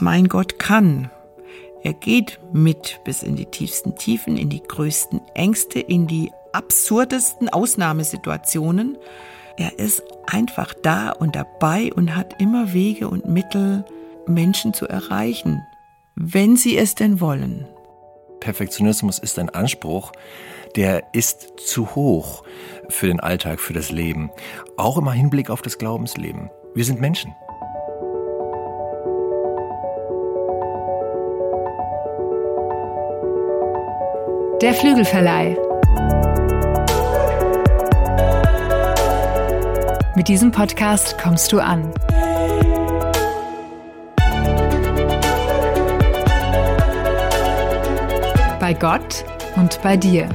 Mein Gott kann. Er geht mit bis in die tiefsten Tiefen, in die größten Ängste, in die absurdesten Ausnahmesituationen. Er ist einfach da und dabei und hat immer Wege und Mittel, Menschen zu erreichen, wenn sie es denn wollen. Perfektionismus ist ein Anspruch, der ist zu hoch für den Alltag, für das Leben. Auch im Hinblick auf das Glaubensleben. Wir sind Menschen. Der Flügelverleih. Mit diesem Podcast kommst du an. Bei Gott und bei dir.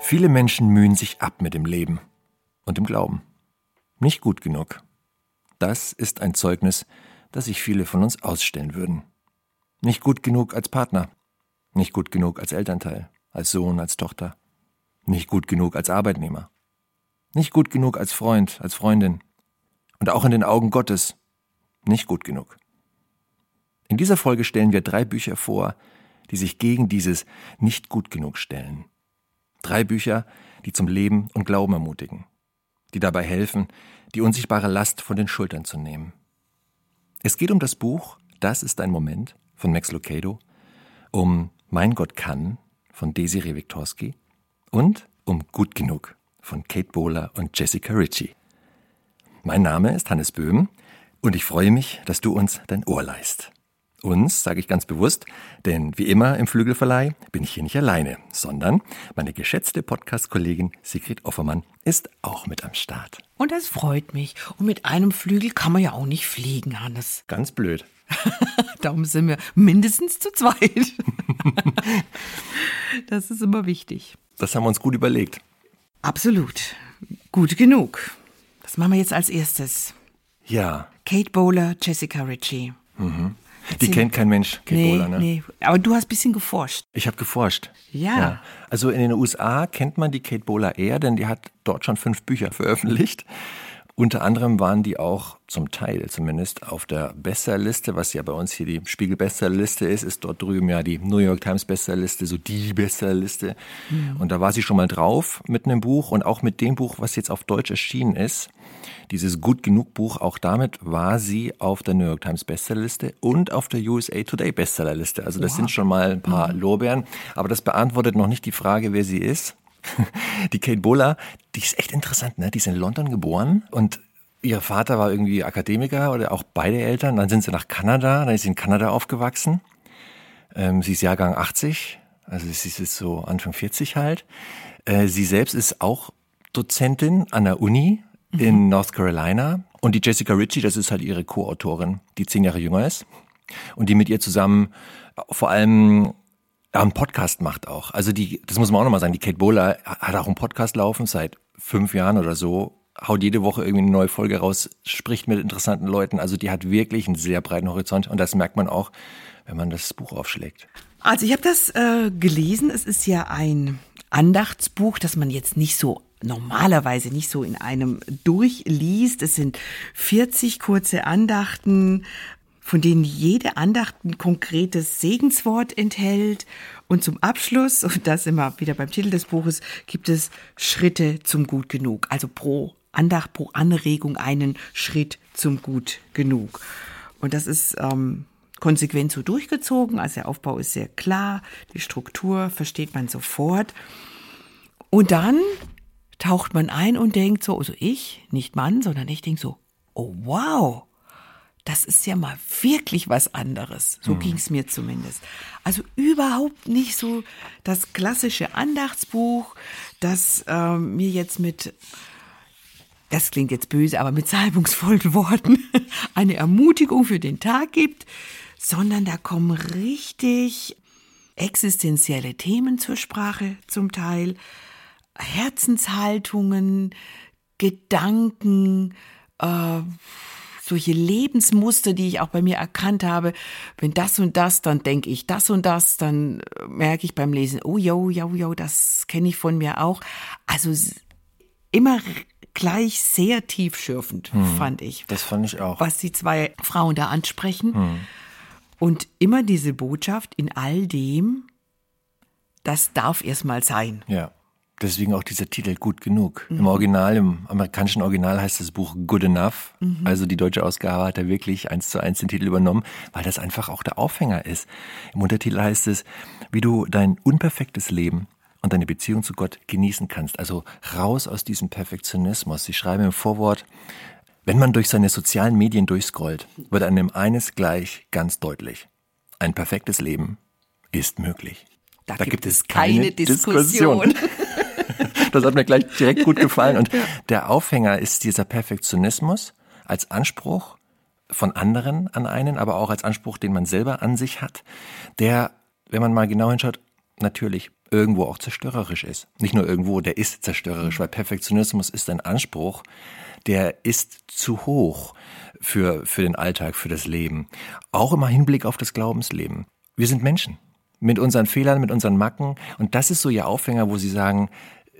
Viele Menschen mühen sich ab mit dem Leben und dem Glauben. Nicht gut genug. Das ist ein Zeugnis, das sich viele von uns ausstellen würden. Nicht gut genug als Partner, nicht gut genug als Elternteil, als Sohn, als Tochter, nicht gut genug als Arbeitnehmer, nicht gut genug als Freund, als Freundin und auch in den Augen Gottes nicht gut genug. In dieser Folge stellen wir drei Bücher vor, die sich gegen dieses nicht gut genug stellen. Drei Bücher, die zum Leben und Glauben ermutigen, die dabei helfen, die unsichtbare Last von den Schultern zu nehmen. Es geht um das Buch Das ist ein Moment von Max Lucado, um Mein Gott kann von Desiree Wiktorski und um Gut genug von Kate Bowler und Jessica Ritchie. Mein Name ist Hannes Böhm und ich freue mich, dass du uns dein Ohr leist. Uns sage ich ganz bewusst, denn wie immer im Flügelverleih bin ich hier nicht alleine, sondern meine geschätzte Podcast-Kollegin Sigrid Offermann ist auch mit am Start. Und das freut mich. Und mit einem Flügel kann man ja auch nicht fliegen, Hannes. Ganz blöd. Darum sind wir mindestens zu zweit. das ist immer wichtig. Das haben wir uns gut überlegt. Absolut. Gut genug. Das machen wir jetzt als erstes. Ja. Kate Bowler, Jessica Ritchie. Mhm. Die kennt kein Mensch, Kate nee, Bowler, ne? Nee, aber du hast ein bisschen geforscht. Ich habe geforscht. Ja. Also in den USA kennt man die Kate Bowler eher, denn die hat dort schon fünf Bücher veröffentlicht. Unter anderem waren die auch zum Teil zumindest auf der Bestsellerliste, was ja bei uns hier die Spiegel Bestsellerliste ist, ist dort drüben ja die New York Times Bestsellerliste, so die Bestsellerliste. Mhm. Und da war sie schon mal drauf mit einem Buch und auch mit dem Buch, was jetzt auf Deutsch erschienen ist. Dieses Gut genug Buch, auch damit war sie auf der New York Times Bestsellerliste und auf der USA Today Bestsellerliste. Also das wow. sind schon mal ein paar mhm. Lorbeeren. Aber das beantwortet noch nicht die Frage, wer sie ist. Die Kate Bowler, die ist echt interessant, ne? Die ist in London geboren und ihr Vater war irgendwie Akademiker oder auch beide Eltern. Dann sind sie nach Kanada, dann ist sie in Kanada aufgewachsen. Ähm, sie ist Jahrgang 80, also sie ist jetzt so Anfang 40 halt. Äh, sie selbst ist auch Dozentin an der Uni in mhm. North Carolina. Und die Jessica Ritchie, das ist halt ihre Co-Autorin, die zehn Jahre jünger ist. Und die mit ihr zusammen vor allem einen Podcast macht auch. Also die, das muss man auch nochmal sagen, die Kate Bowler hat auch einen Podcast laufen seit fünf Jahren oder so, haut jede Woche irgendwie eine neue Folge raus, spricht mit interessanten Leuten. Also die hat wirklich einen sehr breiten Horizont und das merkt man auch, wenn man das Buch aufschlägt. Also ich habe das äh, gelesen. Es ist ja ein Andachtsbuch, das man jetzt nicht so normalerweise nicht so in einem durchliest. Es sind 40 kurze Andachten von denen jede Andacht ein konkretes Segenswort enthält. Und zum Abschluss, und das immer wieder beim Titel des Buches, gibt es Schritte zum Gut genug. Also pro Andacht, pro Anregung einen Schritt zum Gut genug. Und das ist ähm, konsequent so durchgezogen. Also der Aufbau ist sehr klar, die Struktur versteht man sofort. Und dann taucht man ein und denkt so, also ich, nicht Mann, sondern ich denke so, oh wow, das ist ja mal wirklich was anderes. So mhm. ging es mir zumindest. Also überhaupt nicht so das klassische Andachtsbuch, das äh, mir jetzt mit, das klingt jetzt böse, aber mit salbungsvollen Worten eine Ermutigung für den Tag gibt, sondern da kommen richtig existenzielle Themen zur Sprache zum Teil, Herzenshaltungen, Gedanken, äh, solche Lebensmuster, die ich auch bei mir erkannt habe. Wenn das und das, dann denke ich das und das, dann äh, merke ich beim Lesen, oh jo, jo, jo, das kenne ich von mir auch. Also immer gleich sehr tiefschürfend, hm. fand ich. Das fand ich auch. Was die zwei Frauen da ansprechen. Hm. Und immer diese Botschaft in all dem, das darf erstmal sein. Ja. Deswegen auch dieser Titel Gut genug. Mhm. Im Original, im amerikanischen Original heißt das Buch Good Enough. Mhm. Also die deutsche Ausgabe hat da wirklich eins zu eins den Titel übernommen, weil das einfach auch der Aufhänger ist. Im Untertitel heißt es, wie du dein unperfektes Leben und deine Beziehung zu Gott genießen kannst. Also raus aus diesem Perfektionismus. Sie schreiben im Vorwort, wenn man durch seine sozialen Medien durchscrollt, wird einem eines gleich ganz deutlich. Ein perfektes Leben ist möglich. Da, da gibt, gibt, es keine, keine Diskussion. Diskussion. Das hat mir gleich direkt gut gefallen. Und der Aufhänger ist dieser Perfektionismus als Anspruch von anderen an einen, aber auch als Anspruch, den man selber an sich hat, der, wenn man mal genau hinschaut, natürlich irgendwo auch zerstörerisch ist. Nicht nur irgendwo, der ist zerstörerisch, weil Perfektionismus ist ein Anspruch, der ist zu hoch für, für den Alltag, für das Leben. Auch immer Hinblick auf das Glaubensleben. Wir sind Menschen mit unseren Fehlern, mit unseren Macken. Und das ist so ihr Aufhänger, wo sie sagen,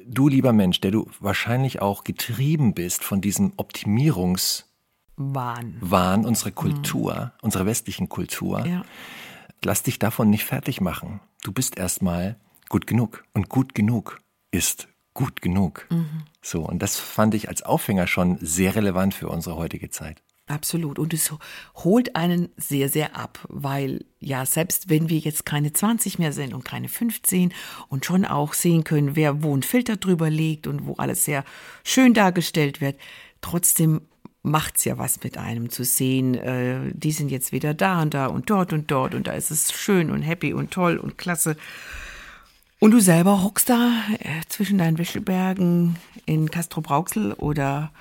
du lieber Mensch, der du wahrscheinlich auch getrieben bist von diesem Optimierungswahn Wahn unserer Kultur, mhm. unserer westlichen Kultur, ja. lass dich davon nicht fertig machen. Du bist erstmal gut genug. Und gut genug ist gut genug. Mhm. So, und das fand ich als Aufhänger schon sehr relevant für unsere heutige Zeit. Absolut. Und es holt einen sehr, sehr ab, weil ja, selbst wenn wir jetzt keine 20 mehr sind und keine 15 und schon auch sehen können, wer wo ein Filter drüber legt und wo alles sehr schön dargestellt wird, trotzdem macht's ja was mit einem zu sehen, äh, die sind jetzt wieder da und da und dort und dort und da ist es schön und happy und toll und klasse. Und du selber hockst da äh, zwischen deinen Wäschebergen in Castro Brauxel oder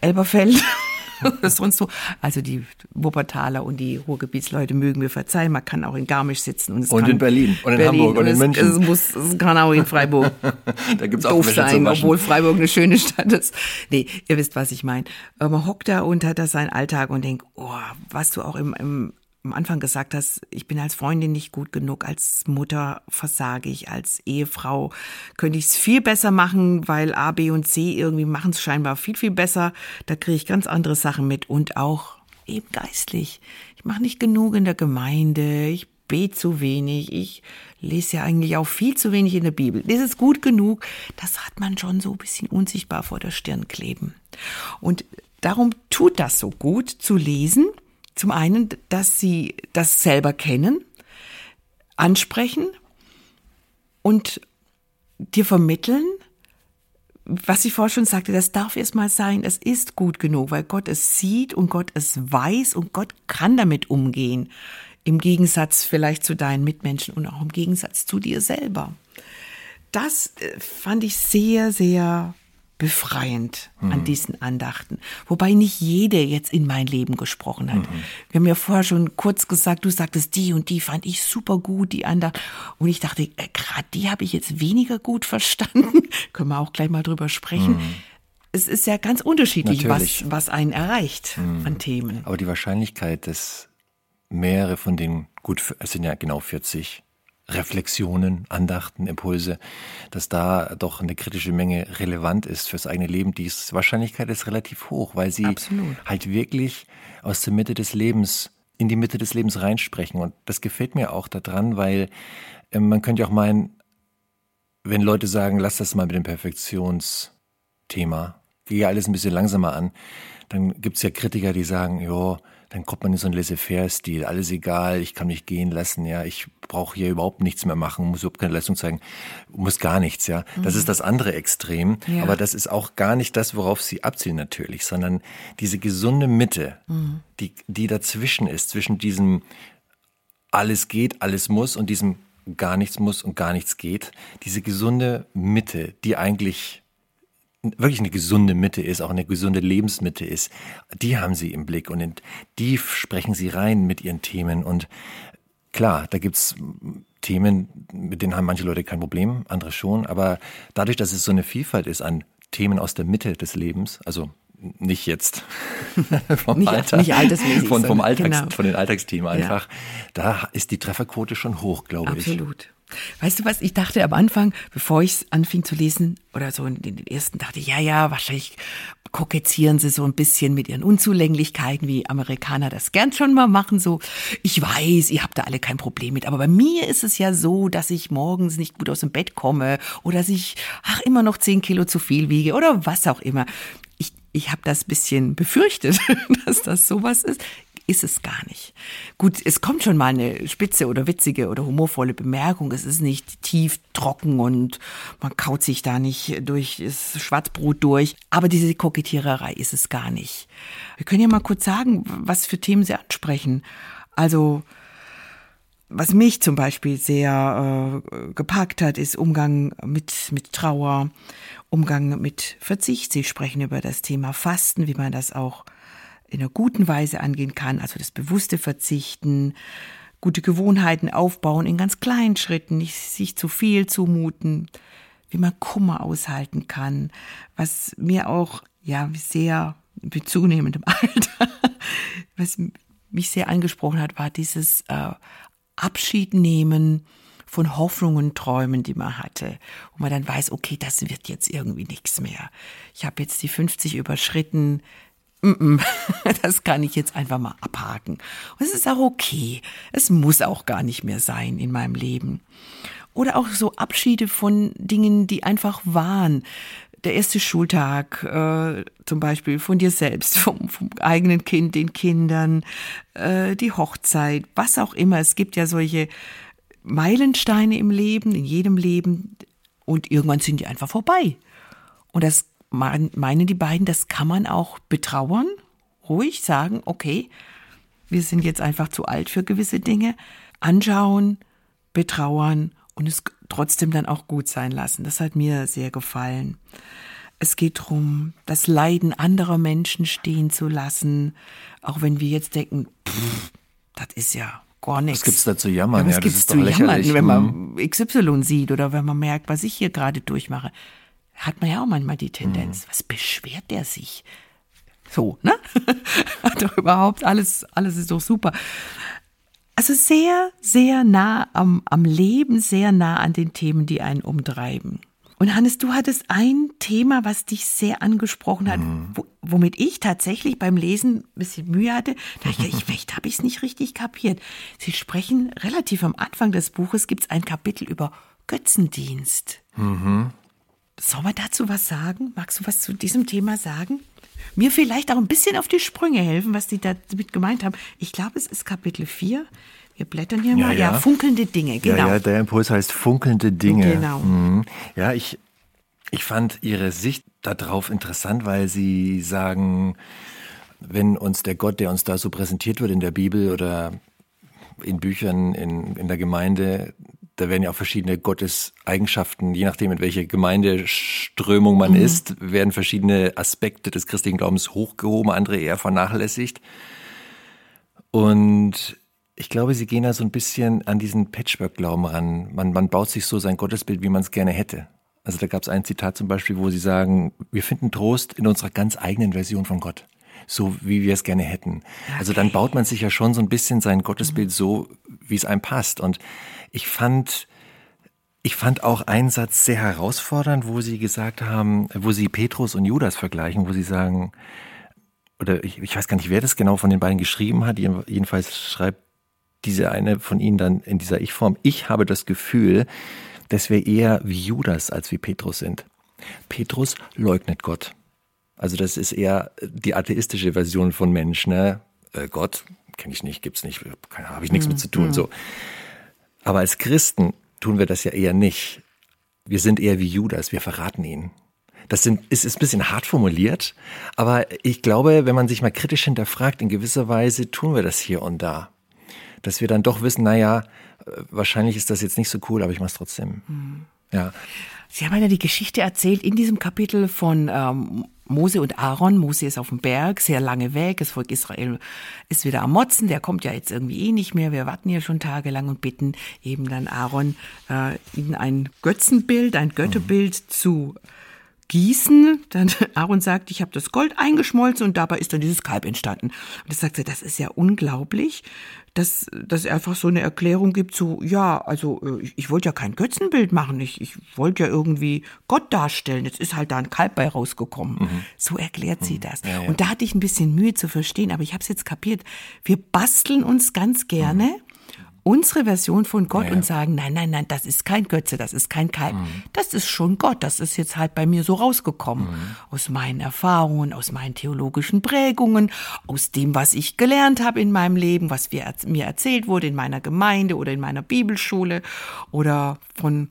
Elberfeld oder sonst wo. Also die Wuppertaler und die Ruhrgebietsleute mögen mir verzeihen. Man kann auch in Garmisch sitzen. Und, und in Berlin und in Berlin Hamburg und, und in München. Es, muss, es kann auch in Freiburg da gibt's auch doof sein, obwohl Freiburg eine schöne Stadt ist. Nee, ihr wisst, was ich meine. Man hockt da und hat da seinen Alltag und denkt, oh, was du auch im, im am Anfang gesagt hast, ich bin als Freundin nicht gut genug, als Mutter versage ich, als Ehefrau könnte ich es viel besser machen, weil A, B und C irgendwie machen es scheinbar viel, viel besser. Da kriege ich ganz andere Sachen mit und auch eben geistlich. Ich mache nicht genug in der Gemeinde, ich bete zu wenig, ich lese ja eigentlich auch viel zu wenig in der Bibel. Das ist gut genug, das hat man schon so ein bisschen unsichtbar vor der Stirn kleben. Und darum tut das so gut zu lesen zum einen, dass sie das selber kennen, ansprechen und dir vermitteln, was ich vorher schon sagte, das darf erst mal sein, es ist gut genug, weil Gott es sieht und Gott es weiß und Gott kann damit umgehen. Im Gegensatz vielleicht zu deinen Mitmenschen und auch im Gegensatz zu dir selber. Das äh, fand ich sehr, sehr befreiend mhm. an diesen Andachten. Wobei nicht jede jetzt in mein Leben gesprochen hat. Mhm. Wir haben ja vorher schon kurz gesagt, du sagtest, die und die fand ich super gut, die Andacht. Und ich dachte, äh, gerade die habe ich jetzt weniger gut verstanden. Können wir auch gleich mal drüber sprechen. Mhm. Es ist ja ganz unterschiedlich, was, was einen erreicht mhm. an Themen. Aber die Wahrscheinlichkeit, dass mehrere von den gut, es sind ja genau 40 Reflexionen, Andachten, Impulse, dass da doch eine kritische Menge relevant ist fürs eigene Leben. Die Wahrscheinlichkeit ist relativ hoch, weil sie Absolut. halt wirklich aus der Mitte des Lebens in die Mitte des Lebens reinsprechen. Und das gefällt mir auch daran, weil äh, man könnte ja auch meinen, wenn Leute sagen, lass das mal mit dem Perfektionsthema, gehe alles ein bisschen langsamer an, dann gibt's ja Kritiker, die sagen, ja, dann kommt man in so einen Laissez-faire-Stil. Alles egal, ich kann mich gehen lassen, ja, ich brauche hier überhaupt nichts mehr machen, muss überhaupt keine Leistung zeigen, muss gar nichts, ja. Das mhm. ist das andere Extrem. Ja. Aber das ist auch gar nicht das, worauf sie abzielen natürlich, sondern diese gesunde Mitte, mhm. die, die dazwischen ist, zwischen diesem alles geht, alles muss und diesem gar nichts muss und gar nichts geht. Diese gesunde Mitte, die eigentlich wirklich eine gesunde Mitte ist, auch eine gesunde Lebensmitte ist, die haben sie im Blick und in die sprechen sie rein mit ihren Themen. Und klar, da gibt's Themen, mit denen haben manche Leute kein Problem, andere schon. Aber dadurch, dass es so eine Vielfalt ist an Themen aus der Mitte des Lebens, also nicht jetzt vom nicht, Alltag, nicht altersmäßig, von, vom Alltags, genau. von den Alltagsthemen einfach. Ja. Da ist die Trefferquote schon hoch, glaube ich. Absolut. Weißt du was, ich dachte am Anfang, bevor ich es anfing zu lesen, oder so in den ersten, dachte ich, ja, ja, wahrscheinlich kokettieren sie so ein bisschen mit ihren Unzulänglichkeiten, wie Amerikaner das gern schon mal machen, so, ich weiß, ihr habt da alle kein Problem mit, aber bei mir ist es ja so, dass ich morgens nicht gut aus dem Bett komme oder dass ich, ach, immer noch zehn Kilo zu viel wiege oder was auch immer. Ich, ich habe das bisschen befürchtet, dass das sowas ist ist es gar nicht. Gut, es kommt schon mal eine spitze oder witzige oder humorvolle Bemerkung. Es ist nicht tief trocken und man kaut sich da nicht durch das Schwarzbrot durch. Aber diese Kokettiererei ist es gar nicht. Wir können ja mal kurz sagen, was für Themen Sie ansprechen. Also, was mich zum Beispiel sehr äh, gepackt hat, ist Umgang mit, mit Trauer, Umgang mit Verzicht. Sie sprechen über das Thema Fasten, wie man das auch in einer guten Weise angehen kann, also das bewusste Verzichten, gute Gewohnheiten aufbauen in ganz kleinen Schritten, nicht sich zu viel zumuten, wie man Kummer aushalten kann, was mir auch ja sehr mit zunehmendem Alter, was mich sehr angesprochen hat, war dieses äh, Abschied nehmen von Hoffnungen, Träumen, die man hatte, wo man dann weiß, okay, das wird jetzt irgendwie nichts mehr. Ich habe jetzt die 50 überschritten, das kann ich jetzt einfach mal abhaken. Und es ist auch okay. Es muss auch gar nicht mehr sein in meinem Leben. Oder auch so Abschiede von Dingen, die einfach waren. Der erste Schultag, äh, zum Beispiel von dir selbst, vom, vom eigenen Kind, den Kindern, äh, die Hochzeit, was auch immer. Es gibt ja solche Meilensteine im Leben, in jedem Leben. Und irgendwann sind die einfach vorbei. Und das meinen die beiden, das kann man auch betrauern, ruhig sagen, okay, wir sind jetzt einfach zu alt für gewisse Dinge, anschauen, betrauern und es trotzdem dann auch gut sein lassen. Das hat mir sehr gefallen. Es geht darum, das Leiden anderer Menschen stehen zu lassen, auch wenn wir jetzt denken, pff, das ist ja gar nichts. Was gibt's da zu jammern? Ja, was ja, gibt's zu jammern, wenn man mhm. XY sieht oder wenn man merkt, was ich hier gerade durchmache hat man ja auch manchmal die Tendenz. Mhm. Was beschwert der sich? So, ne? hat doch überhaupt alles, alles ist doch super. Also sehr, sehr nah am, am Leben, sehr nah an den Themen, die einen umtreiben. Und Hannes, du hattest ein Thema, was dich sehr angesprochen hat, mhm. wo, womit ich tatsächlich beim Lesen ein bisschen Mühe hatte. Da dachte ich, vielleicht habe ich es nicht richtig kapiert. Sie sprechen relativ am Anfang des Buches, gibt es ein Kapitel über Götzendienst. Mhm. Soll man dazu was sagen? Magst du was zu diesem Thema sagen? Mir vielleicht auch ein bisschen auf die Sprünge helfen, was die damit gemeint haben. Ich glaube, es ist Kapitel 4. Wir blättern hier ja, mal. Ja. ja. funkelnde Dinge, genau. Ja, ja, der Impuls heißt funkelnde Dinge. Genau. Mhm. Ja, ich, ich fand Ihre Sicht darauf interessant, weil Sie sagen, wenn uns der Gott, der uns da so präsentiert wird in der Bibel oder in Büchern in, in der Gemeinde, da werden ja auch verschiedene Gotteseigenschaften, je nachdem, in welche Gemeindeströmung man mhm. ist, werden verschiedene Aspekte des christlichen Glaubens hochgehoben, andere eher vernachlässigt. Und ich glaube, sie gehen da so ein bisschen an diesen Patchwork-Glauben ran. Man, man baut sich so sein Gottesbild, wie man es gerne hätte. Also da gab es ein Zitat zum Beispiel, wo sie sagen, wir finden Trost in unserer ganz eigenen Version von Gott so wie wir es gerne hätten. Okay. Also dann baut man sich ja schon so ein bisschen sein Gottesbild so, wie es einem passt. Und ich fand, ich fand auch einen Satz sehr herausfordernd, wo Sie gesagt haben, wo Sie Petrus und Judas vergleichen, wo Sie sagen, oder ich, ich weiß gar nicht, wer das genau von den beiden geschrieben hat, jedenfalls schreibt diese eine von Ihnen dann in dieser Ich-Form, ich habe das Gefühl, dass wir eher wie Judas als wie Petrus sind. Petrus leugnet Gott. Also das ist eher die atheistische Version von Mensch, ne? Äh, Gott kenne ich nicht, gibt's nicht, habe ich nichts mhm. mit zu tun. Mhm. So. Aber als Christen tun wir das ja eher nicht. Wir sind eher wie Judas, wir verraten ihn. Das sind, ist, ist ein bisschen hart formuliert, aber ich glaube, wenn man sich mal kritisch hinterfragt, in gewisser Weise tun wir das hier und da. Dass wir dann doch wissen, naja, wahrscheinlich ist das jetzt nicht so cool, aber ich mache es trotzdem. Mhm. Ja. Sie haben ja die Geschichte erzählt in diesem Kapitel von ähm, Mose und Aaron. Mose ist auf dem Berg, sehr lange weg. Das Volk Israel ist wieder am Motzen. Der kommt ja jetzt irgendwie eh nicht mehr. Wir warten hier schon tagelang und bitten eben dann Aaron, äh, ihnen ein Götzenbild, ein Götterbild mhm. zu gießen. Dann Aaron sagt, ich habe das Gold eingeschmolzen und dabei ist dann dieses Kalb entstanden. Und das sagt er, das ist ja unglaublich, dass, er einfach so eine Erklärung gibt, so, ja, also äh, ich, ich wollte ja kein Götzenbild machen, ich, ich wollte ja irgendwie Gott darstellen, jetzt ist halt da ein Kalb bei rausgekommen. Mhm. So erklärt sie mhm. das. Ja, ja. Und da hatte ich ein bisschen Mühe zu verstehen, aber ich habe es jetzt kapiert. Wir basteln uns ganz gerne. Mhm unsere Version von Gott ja, und sagen, nein, nein, nein, das ist kein Götze, das ist kein Kalb. Mhm. Das ist schon Gott. Das ist jetzt halt bei mir so rausgekommen. Mhm. Aus meinen Erfahrungen, aus meinen theologischen Prägungen, aus dem, was ich gelernt habe in meinem Leben, was mir erzählt wurde in meiner Gemeinde oder in meiner Bibelschule oder von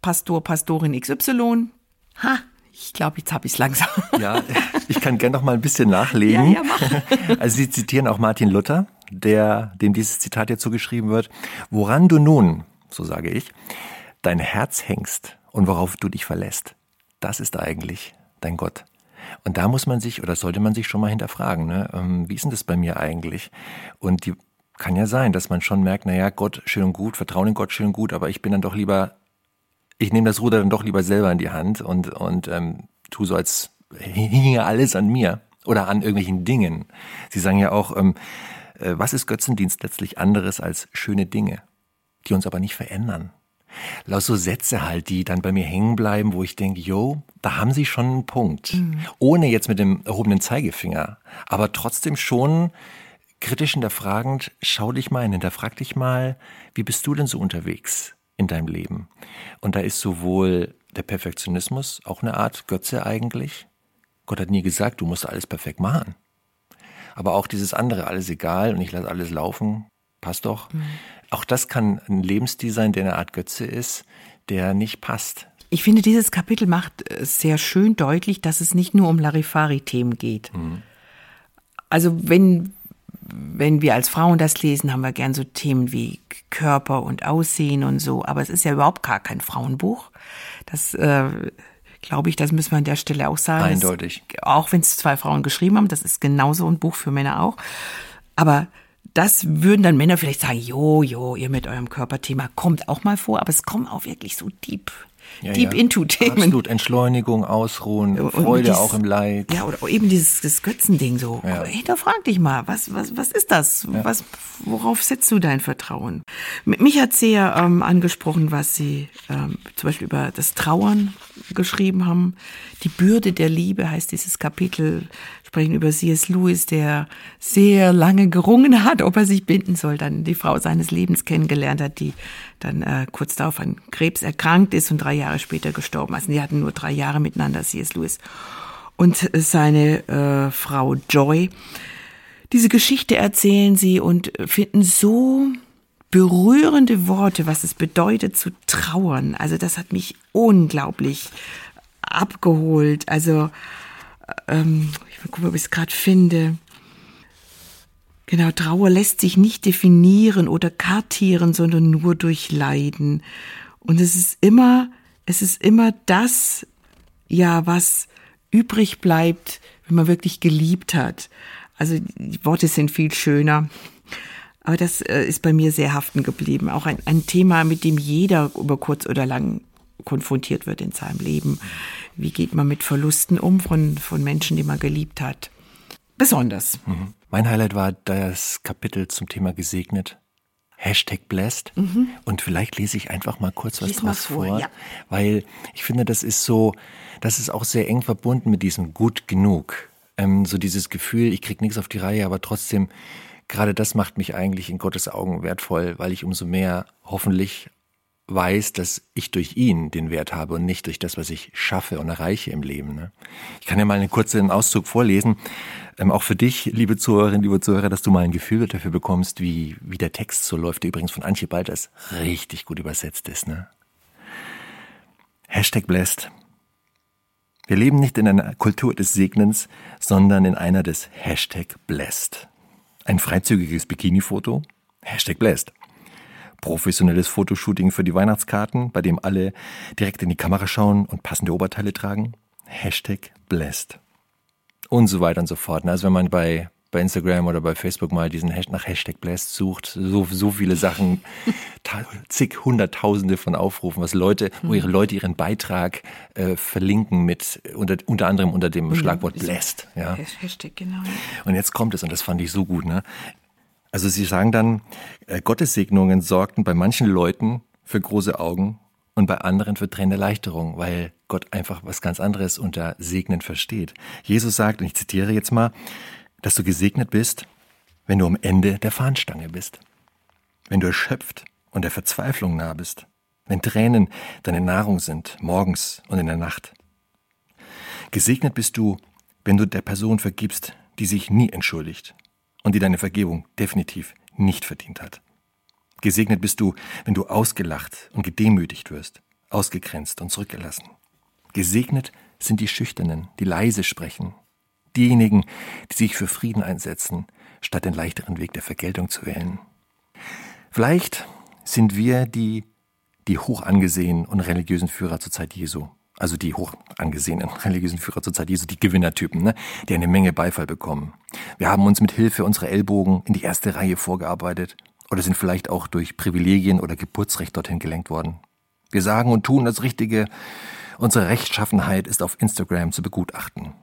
Pastor, Pastorin XY. Ha, ich glaube, jetzt habe ich es langsam. Ja, ich kann gerne noch mal ein bisschen nachlegen. Ja, ja, mach. Also Sie zitieren auch Martin Luther der, dem dieses Zitat hier zugeschrieben wird, woran du nun, so sage ich, dein Herz hängst und worauf du dich verlässt, das ist eigentlich dein Gott. Und da muss man sich oder sollte man sich schon mal hinterfragen, ne? Ähm, wie ist denn das bei mir eigentlich? Und die kann ja sein, dass man schon merkt, naja, Gott schön und gut, Vertrauen in Gott schön und gut, aber ich bin dann doch lieber, ich nehme das Ruder dann doch lieber selber in die Hand und, und ähm, tu so, als hinge alles an mir oder an irgendwelchen Dingen. Sie sagen ja auch, ähm, äh, was ist Götzendienst letztlich anderes als schöne Dinge, die uns aber nicht verändern? Laut so Sätze halt, die dann bei mir hängen bleiben, wo ich denke, yo, da haben sie schon einen Punkt. Mhm. Ohne jetzt mit dem erhobenen Zeigefinger, aber trotzdem schon kritisch hinterfragend, schau dich mal hin, hinterfrag dich mal, wie bist du denn so unterwegs in deinem Leben? Und da ist sowohl der Perfektionismus auch eine Art Götze eigentlich. Gott hat nie gesagt, du musst alles perfekt machen. Aber auch dieses andere, alles egal und ich lasse alles laufen, passt doch. Mhm. Auch das kann ein Lebensstil sein, der eine Art Götze ist, der nicht passt. Ich finde, dieses Kapitel macht äh, sehr schön deutlich, dass es nicht nur um Larifari-Themen geht. Mhm. Also wenn, wenn wir als Frauen das lesen, haben wir gern so Themen wie Körper und Aussehen und so. Aber es ist ja überhaupt gar kein Frauenbuch. Das äh, glaube ich, das müssen wir an der Stelle auch sagen. Eindeutig. Das, auch wenn es zwei Frauen geschrieben haben, das ist genauso ein Buch für Männer auch. Aber das würden dann Männer vielleicht sagen, jo, jo, ihr mit eurem Körperthema kommt auch mal vor, aber es kommt auch wirklich so deep ja, deep ja. into Themen. Absolut, Entschleunigung, Ausruhen, und Freude dieses, auch im Leid. Ja, oder eben dieses das Götzending so. Ja. Hinterfrag dich mal, was, was, was ist das? Ja. Was, worauf setzt du dein Vertrauen? Mich hat sehr ähm, angesprochen, was sie ähm, zum Beispiel über das Trauern geschrieben haben. Die Bürde der Liebe heißt dieses Kapitel sprechen über C.S. Lewis, der sehr lange gerungen hat, ob er sich binden soll, dann die Frau seines Lebens kennengelernt hat, die dann äh, kurz darauf an Krebs erkrankt ist und drei Jahre später gestorben ist. Also die hatten nur drei Jahre miteinander, C.S. Lewis. Und seine äh, Frau Joy. Diese Geschichte erzählen sie und finden so berührende Worte, was es bedeutet zu trauern. Also das hat mich unglaublich abgeholt. Also ähm, ich mal gucken, ob ich es gerade finde. Genau, Trauer lässt sich nicht definieren oder kartieren, sondern nur durch Leiden. Und es ist immer, es ist immer das, ja, was übrig bleibt, wenn man wirklich geliebt hat. Also die Worte sind viel schöner. Aber das äh, ist bei mir sehr haften geblieben. Auch ein, ein Thema, mit dem jeder über kurz oder lang konfrontiert wird in seinem Leben. Wie geht man mit Verlusten um von, von Menschen, die man geliebt hat? Besonders. Mhm. Mein Highlight war das Kapitel zum Thema gesegnet. Hashtag blessed. Mhm. Und vielleicht lese ich einfach mal kurz was Lies draus vor, vor ja. weil ich finde, das ist so, das ist auch sehr eng verbunden mit diesem gut genug. Ähm, so dieses Gefühl, ich krieg nichts auf die Reihe, aber trotzdem, gerade das macht mich eigentlich in Gottes Augen wertvoll, weil ich umso mehr hoffentlich weiß, dass ich durch ihn den Wert habe und nicht durch das, was ich schaffe und erreiche im Leben. Ne? Ich kann ja mal einen kurzen Auszug vorlesen, ähm, auch für dich, liebe Zuhörerinnen, liebe Zuhörer, dass du mal ein Gefühl dafür bekommst, wie, wie der Text so läuft, der übrigens von Antje Balters richtig gut übersetzt ist. Ne? Hashtag blessed. Wir leben nicht in einer Kultur des Segnens, sondern in einer des Hashtag blessed. Ein freizügiges Bikini-Foto? Hashtag blessed professionelles Fotoshooting für die Weihnachtskarten, bei dem alle direkt in die Kamera schauen und passende Oberteile tragen. Hashtag blessed. Und so weiter und so fort. Also wenn man bei bei Instagram oder bei Facebook mal diesen Hashtag, nach Hashtag Blast sucht, so, so viele Sachen, zig Hunderttausende von Aufrufen, was Leute, wo ihre Leute ihren Beitrag äh, verlinken mit, unter, unter anderem unter dem mhm. Schlagwort Blast. Ja. Hashtag, genau. Und jetzt kommt es, und das fand ich so gut, ne? Also sie sagen dann, äh, Gottessegnungen sorgten bei manchen Leuten für große Augen und bei anderen für Tränenerleichterung, weil Gott einfach was ganz anderes unter Segnen versteht. Jesus sagt, und ich zitiere jetzt mal, dass du gesegnet bist, wenn du am Ende der Fahnenstange bist, wenn du erschöpft und der Verzweiflung nah bist, wenn Tränen deine Nahrung sind, morgens und in der Nacht. Gesegnet bist du, wenn du der Person vergibst, die sich nie entschuldigt und die deine Vergebung definitiv nicht verdient hat. Gesegnet bist du, wenn du ausgelacht und gedemütigt wirst, ausgegrenzt und zurückgelassen. Gesegnet sind die Schüchternen, die leise sprechen, diejenigen, die sich für Frieden einsetzen, statt den leichteren Weg der Vergeltung zu wählen. Vielleicht sind wir die, die hoch angesehenen und religiösen Führer zur Zeit Jesu, also die hoch angesehenen religiösen Führer zur Zeit Jesu, die Gewinnertypen, ne, die eine Menge Beifall bekommen. Wir haben uns mit Hilfe unserer Ellbogen in die erste Reihe vorgearbeitet oder sind vielleicht auch durch Privilegien oder Geburtsrecht dorthin gelenkt worden. Wir sagen und tun das Richtige. Unsere Rechtschaffenheit ist auf Instagram zu begutachten.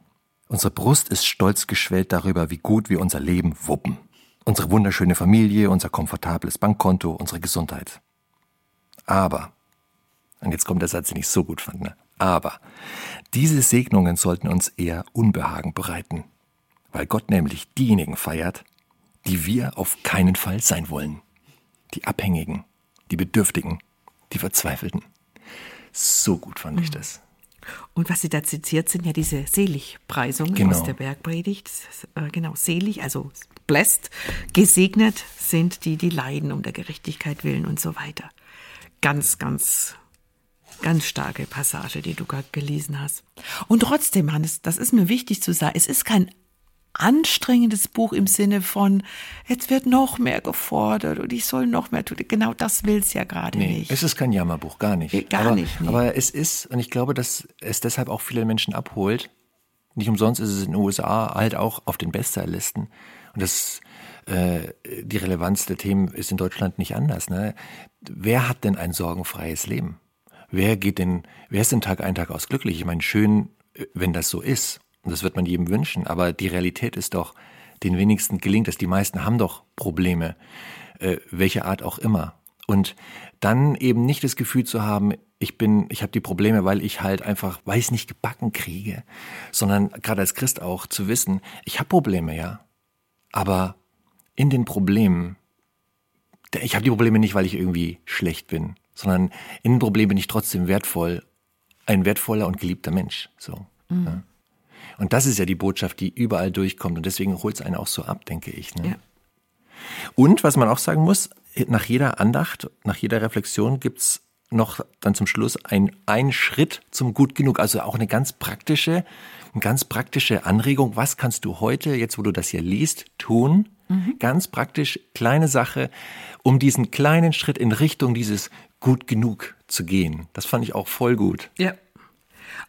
Unsere Brust ist stolz geschwellt darüber, wie gut wir unser Leben wuppen. Unsere wunderschöne Familie, unser komfortables Bankkonto, unsere Gesundheit. Aber, und jetzt kommt der Satz, den ich so gut fand, ne? Aber diese Segnungen sollten uns eher Unbehagen bereiten, weil Gott nämlich diejenigen feiert, die wir auf keinen Fall sein wollen. Die Abhängigen, die Bedürftigen, die Verzweifelten. So gut fand ich mhm. das. Und was Sie da zitiert, sind ja diese Seligpreisungen genau. aus der Bergpredigt. Äh, genau, selig, also blessed, gesegnet sind die, die leiden um der Gerechtigkeit willen und so weiter. Ganz, ganz, ganz starke Passage, die du gerade gelesen hast. Und trotzdem, Hannes, das ist mir wichtig zu sagen, es ist kein anstrengendes Buch im Sinne von, jetzt wird noch mehr gefordert und ich soll noch mehr tun. Genau das will es ja gerade nee, nicht. Es ist kein Jammerbuch, gar nicht. Gar aber, nicht. Nee. Aber es ist, und ich glaube, dass es deshalb auch viele Menschen abholt. Nicht umsonst ist es in den USA halt auch auf den Bestsellerlisten. Und das, äh, die Relevanz der Themen ist in Deutschland nicht anders. Ne? Wer hat denn ein sorgenfreies Leben? Wer geht denn, wer ist denn Tag ein, Tag aus glücklich? Ich meine, schön, wenn das so ist. Und das wird man jedem wünschen. Aber die Realität ist doch, den wenigsten gelingt es. Die meisten haben doch Probleme, äh, welche Art auch immer. Und dann eben nicht das Gefühl zu haben, ich bin, ich habe die Probleme, weil ich halt einfach, es nicht gebacken kriege, sondern gerade als Christ auch zu wissen, ich habe Probleme, ja, aber in den Problemen, ich habe die Probleme nicht, weil ich irgendwie schlecht bin, sondern in den Problemen bin ich trotzdem wertvoll, ein wertvoller und geliebter Mensch. So. Mhm. Ja. Und das ist ja die Botschaft, die überall durchkommt. Und deswegen holt es einen auch so ab, denke ich. Ne? Ja. Und was man auch sagen muss, nach jeder Andacht, nach jeder Reflexion gibt's noch dann zum Schluss ein, ein Schritt zum Gut genug. Also auch eine ganz praktische, eine ganz praktische Anregung. Was kannst du heute, jetzt wo du das hier liest, tun? Mhm. Ganz praktisch, kleine Sache, um diesen kleinen Schritt in Richtung dieses Gut genug zu gehen. Das fand ich auch voll gut. Ja.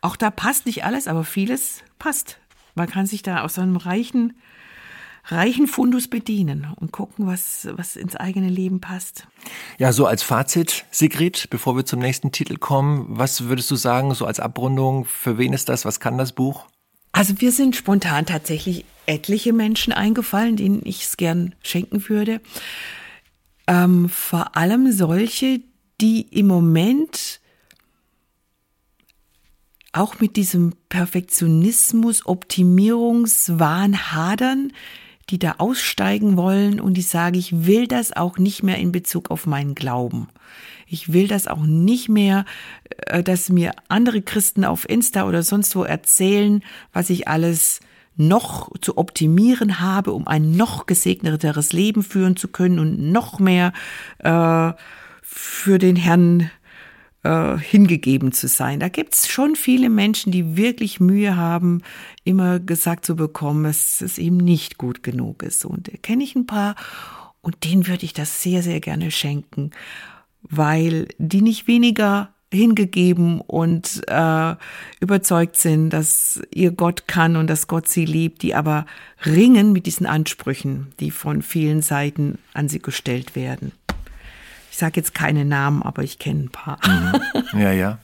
Auch da passt nicht alles, aber vieles passt. Man kann sich da aus so einem reichen, reichen Fundus bedienen und gucken, was, was ins eigene Leben passt. Ja, so als Fazit, Sigrid, bevor wir zum nächsten Titel kommen, was würdest du sagen, so als Abrundung, für wen ist das, was kann das Buch? Also wir sind spontan tatsächlich etliche Menschen eingefallen, denen ich es gern schenken würde. Ähm, vor allem solche, die im Moment auch mit diesem Perfektionismus, Optimierungswahn hadern, die da aussteigen wollen und die sagen, ich will das auch nicht mehr in Bezug auf meinen Glauben. Ich will das auch nicht mehr, äh, dass mir andere Christen auf Insta oder sonst wo erzählen, was ich alles noch zu optimieren habe, um ein noch gesegneteres Leben führen zu können und noch mehr äh, für den Herrn äh, hingegeben zu sein. Da gibt's schon viele Menschen, die wirklich Mühe haben, immer gesagt zu bekommen, dass es eben nicht gut genug ist. Und da kenne ich ein paar und denen würde ich das sehr, sehr gerne schenken, weil die nicht weniger hingegeben und äh, überzeugt sind, dass ihr Gott kann und dass Gott sie liebt, die aber ringen mit diesen Ansprüchen, die von vielen Seiten an sie gestellt werden. Ich sage jetzt keine Namen, aber ich kenne ein paar. Mhm. Ja, ja.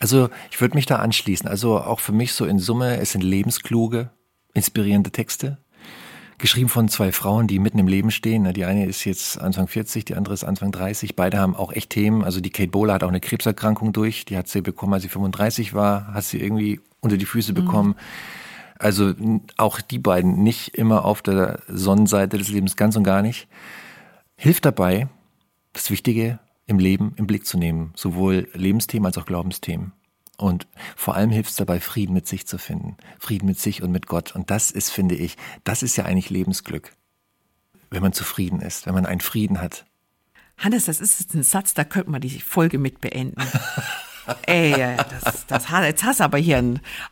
Also ich würde mich da anschließen. Also auch für mich so in Summe, es sind lebenskluge, inspirierende Texte geschrieben von zwei Frauen, die mitten im Leben stehen. Die eine ist jetzt Anfang 40, die andere ist Anfang 30. Beide haben auch echt Themen. Also die Kate Bowler hat auch eine Krebserkrankung durch. Die hat sie bekommen, als sie 35 war, hat sie irgendwie unter die Füße mhm. bekommen. Also auch die beiden nicht immer auf der Sonnenseite des Lebens, ganz und gar nicht. Hilft dabei, das Wichtige im Leben im Blick zu nehmen, sowohl Lebensthemen als auch Glaubensthemen. Und vor allem hilft es dabei, Frieden mit sich zu finden. Frieden mit sich und mit Gott. Und das ist, finde ich, das ist ja eigentlich Lebensglück. Wenn man zufrieden ist, wenn man einen Frieden hat. Hannes, das ist ein Satz, da könnte man die Folge mit beenden. Ey, das, das, jetzt hast du aber hier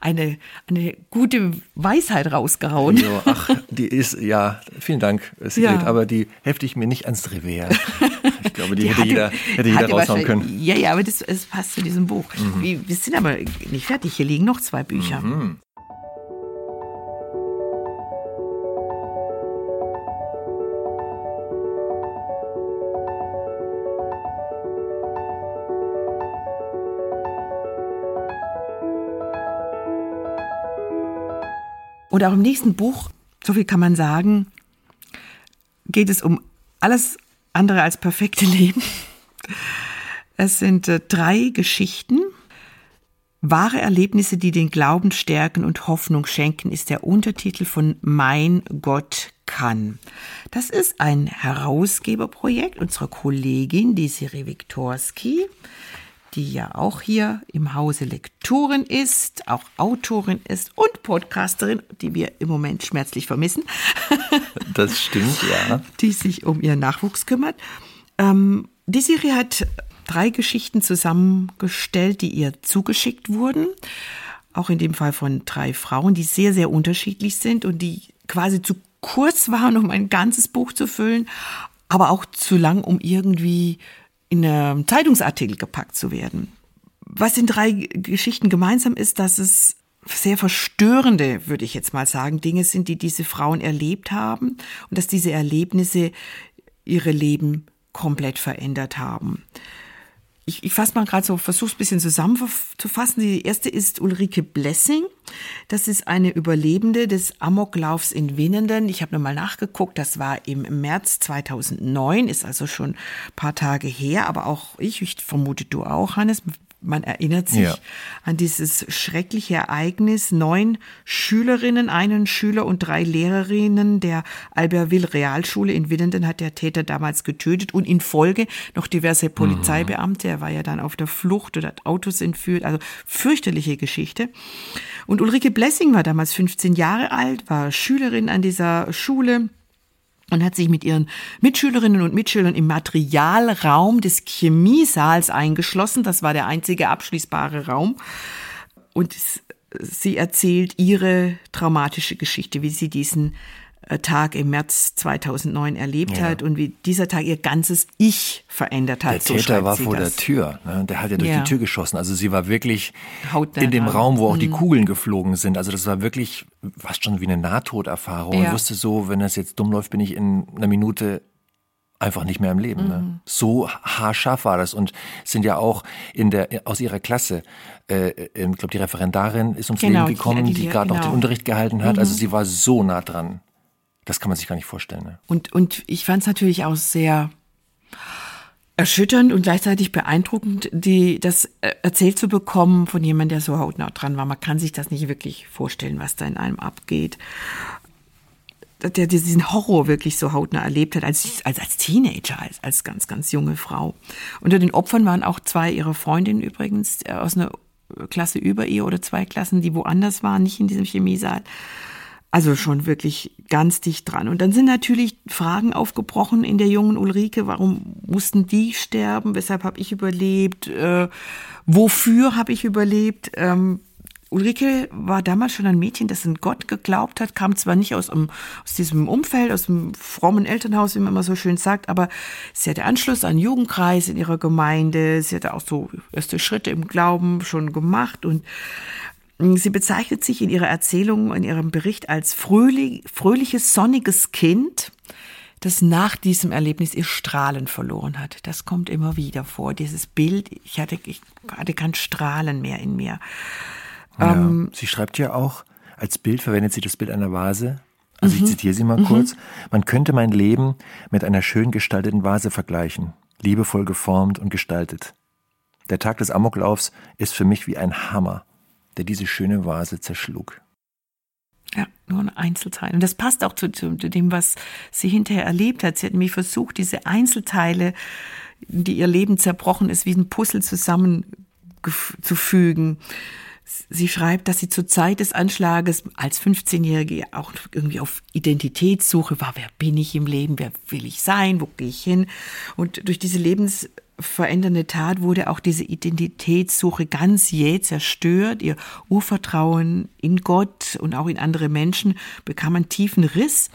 eine, eine gute Weisheit rausgehauen. Jo, ach, die ist, ja, vielen Dank, Sigrid, ja. aber die hefte ich mir nicht ans Revier. Ich glaube, die, die hätte hatte, jeder, hätte jeder raushauen können. Ja, ja, aber das, das passt zu diesem Buch. Mhm. Wir, wir sind aber nicht fertig, hier liegen noch zwei Bücher. Mhm. Und auch im nächsten Buch, so viel kann man sagen, geht es um alles andere als perfekte Leben. Es sind äh, drei Geschichten. Wahre Erlebnisse, die den Glauben stärken und Hoffnung schenken, ist der Untertitel von Mein Gott kann. Das ist ein Herausgeberprojekt unserer Kollegin, die Siri Viktorski die ja auch hier im Hause Lektorin ist, auch Autorin ist und Podcasterin, die wir im Moment schmerzlich vermissen. Das stimmt, ja. Die sich um ihren Nachwuchs kümmert. Ähm, die Serie hat drei Geschichten zusammengestellt, die ihr zugeschickt wurden. Auch in dem Fall von drei Frauen, die sehr, sehr unterschiedlich sind und die quasi zu kurz waren, um ein ganzes Buch zu füllen, aber auch zu lang, um irgendwie in einem Zeitungsartikel gepackt zu werden. Was in drei Geschichten gemeinsam ist, dass es sehr verstörende, würde ich jetzt mal sagen, Dinge sind, die diese Frauen erlebt haben und dass diese Erlebnisse ihre Leben komplett verändert haben ich, ich fasse mal gerade so, versuche es ein bisschen zusammenzufassen. Die erste ist Ulrike Blessing. Das ist eine Überlebende des Amoklaufs in Winnenden. Ich habe nochmal nachgeguckt, das war im März 2009, ist also schon ein paar Tage her, aber auch ich, ich vermute du auch, Hannes, man erinnert sich ja. an dieses schreckliche Ereignis. Neun Schülerinnen, einen Schüler und drei Lehrerinnen der Albertville Realschule in Winnenden hat der Täter damals getötet und in Folge noch diverse Polizeibeamte. Er war ja dann auf der Flucht oder hat Autos entführt. Also fürchterliche Geschichte. Und Ulrike Blessing war damals 15 Jahre alt, war Schülerin an dieser Schule und hat sich mit ihren Mitschülerinnen und Mitschülern im Materialraum des Chemiesaals eingeschlossen. Das war der einzige abschließbare Raum. Und sie erzählt ihre traumatische Geschichte, wie sie diesen Tag im März 2009 erlebt ja. hat und wie dieser Tag ihr ganzes Ich verändert hat. Der so Täter war vor das. der Tür. Ne? Der hat ja durch ja. die Tür geschossen. Also sie war wirklich in dem Raum, wo auch mhm. die Kugeln geflogen sind. Also das war wirklich fast schon wie eine Nahtoderfahrung. Ja. Und wusste so, wenn das jetzt dumm läuft, bin ich in einer Minute einfach nicht mehr im Leben. Ne? Mhm. Ne? So haarscharf war das und sind ja auch in der aus ihrer Klasse, äh, äh ich glaube die Referendarin ist ums genau, Leben gekommen, die, die, die gerade genau. noch den Unterricht gehalten hat. Also mhm. Also sie war so nah dran. Das kann man sich gar nicht vorstellen. Ne? Und, und ich fand es natürlich auch sehr erschütternd und gleichzeitig beeindruckend, die, das äh, erzählt zu bekommen von jemandem, der so hautnah dran war. Man kann sich das nicht wirklich vorstellen, was da in einem abgeht. Der diesen Horror wirklich so hautnah erlebt hat, als, als, als Teenager, als, als ganz, ganz junge Frau. Unter den Opfern waren auch zwei ihrer Freundinnen übrigens äh, aus einer Klasse über ihr oder zwei Klassen, die woanders waren, nicht in diesem Chemiesaal. Also schon wirklich ganz dicht dran. Und dann sind natürlich Fragen aufgebrochen in der jungen Ulrike. Warum mussten die sterben? Weshalb habe ich überlebt? Äh, wofür habe ich überlebt? Ähm, Ulrike war damals schon ein Mädchen, das an Gott geglaubt hat, kam zwar nicht aus, um, aus diesem Umfeld, aus dem frommen Elternhaus, wie man immer so schön sagt, aber sie hatte Anschluss an Jugendkreis in ihrer Gemeinde, sie hatte auch so erste Schritte im Glauben schon gemacht und Sie bezeichnet sich in ihrer Erzählung, in ihrem Bericht als fröhlich, fröhliches, sonniges Kind, das nach diesem Erlebnis ihr Strahlen verloren hat. Das kommt immer wieder vor. Dieses Bild, ich hatte, ich hatte kein Strahlen mehr in mir. Ja. Ähm, sie schreibt ja auch, als Bild verwendet sie das Bild einer Vase. Also ich mhm. zitiere sie mal mhm. kurz. Man könnte mein Leben mit einer schön gestalteten Vase vergleichen, liebevoll geformt und gestaltet. Der Tag des Amoklaufs ist für mich wie ein Hammer der diese schöne Vase zerschlug. Ja, nur ein Einzelteil. Und das passt auch zu, zu, dem, was sie hinterher erlebt hat. Sie hat nämlich versucht, diese Einzelteile, die ihr Leben zerbrochen ist, wie ein Puzzle zusammenzufügen. Sie schreibt, dass sie zur Zeit des Anschlages als 15-Jährige auch irgendwie auf Identitätssuche war. Wer bin ich im Leben? Wer will ich sein? Wo gehe ich hin? Und durch diese Lebens verändernde Tat wurde auch diese Identitätssuche ganz jäh zerstört. Ihr Urvertrauen in Gott und auch in andere Menschen bekam einen tiefen Riss.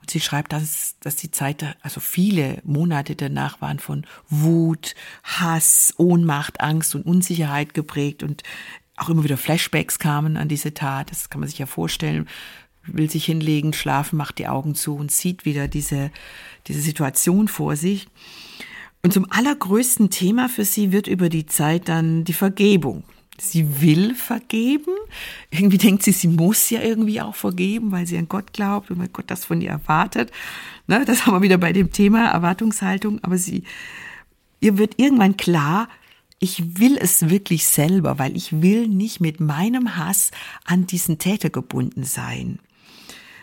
Und sie schreibt, dass, dass die Zeit, also viele Monate danach waren von Wut, Hass, Ohnmacht, Angst und Unsicherheit geprägt und auch immer wieder Flashbacks kamen an diese Tat. Das kann man sich ja vorstellen. Will sich hinlegen, schlafen, macht die Augen zu und sieht wieder diese, diese Situation vor sich. Und zum allergrößten Thema für sie wird über die Zeit dann die Vergebung. Sie will vergeben. Irgendwie denkt sie, sie muss ja irgendwie auch vergeben, weil sie an Gott glaubt und weil Gott das von ihr erwartet. Ne, das haben wir wieder bei dem Thema Erwartungshaltung. Aber sie, ihr wird irgendwann klar, ich will es wirklich selber, weil ich will nicht mit meinem Hass an diesen Täter gebunden sein.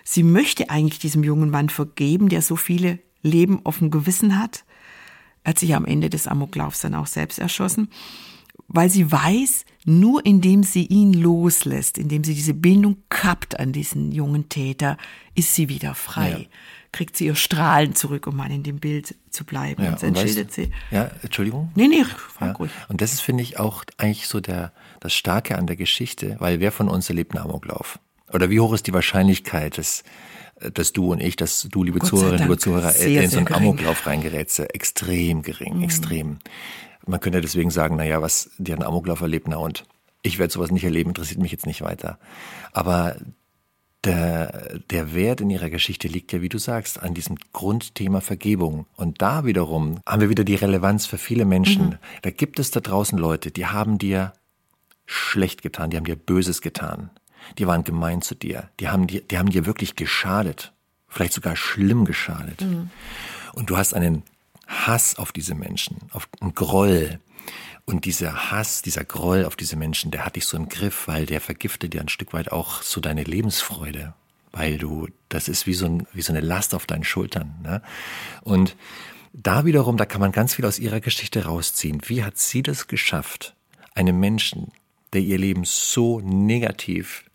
Sie möchte eigentlich diesem jungen Mann vergeben, der so viele Leben auf dem Gewissen hat. Er hat sich am Ende des Amoklaufs dann auch selbst erschossen, weil sie weiß, nur indem sie ihn loslässt, indem sie diese Bindung kappt an diesen jungen Täter, ist sie wieder frei. Ja. Kriegt sie ihr Strahlen zurück, um mal in dem Bild zu bleiben. Ja, und entscheidet weißt, sie. Ja, Entschuldigung? Nee, nee, frag ja. ruhig. Und das ist, finde ich, auch eigentlich so der, das Starke an der Geschichte, weil wer von uns erlebt einen Amoklauf? Oder wie hoch ist die Wahrscheinlichkeit, dass dass du und ich, dass du, liebe Zuhörerinnen, liebe Zuhörer, sehr, in so einen. Amoklauf reingerätst, extrem gering, mhm. extrem. Man könnte deswegen sagen, na ja, was, die hat einen Amoklauf erlebt, na und ich werde sowas nicht erleben, interessiert mich jetzt nicht weiter. Aber der, der Wert in ihrer Geschichte liegt ja, wie du sagst, an diesem Grundthema Vergebung. Und da wiederum haben wir wieder die Relevanz für viele Menschen. Mhm. Da gibt es da draußen Leute, die haben dir schlecht getan, die haben dir Böses getan die waren gemein zu dir, die haben dir, die haben dir wirklich geschadet, vielleicht sogar schlimm geschadet. Mhm. Und du hast einen Hass auf diese Menschen, auf einen Groll. Und dieser Hass, dieser Groll auf diese Menschen, der hat dich so im Griff, weil der vergiftet dir ein Stück weit auch so deine Lebensfreude. Weil du, das ist wie so, ein, wie so eine Last auf deinen Schultern. Ne? Und da wiederum, da kann man ganz viel aus ihrer Geschichte rausziehen. Wie hat sie das geschafft, einem Menschen, der ihr Leben so negativ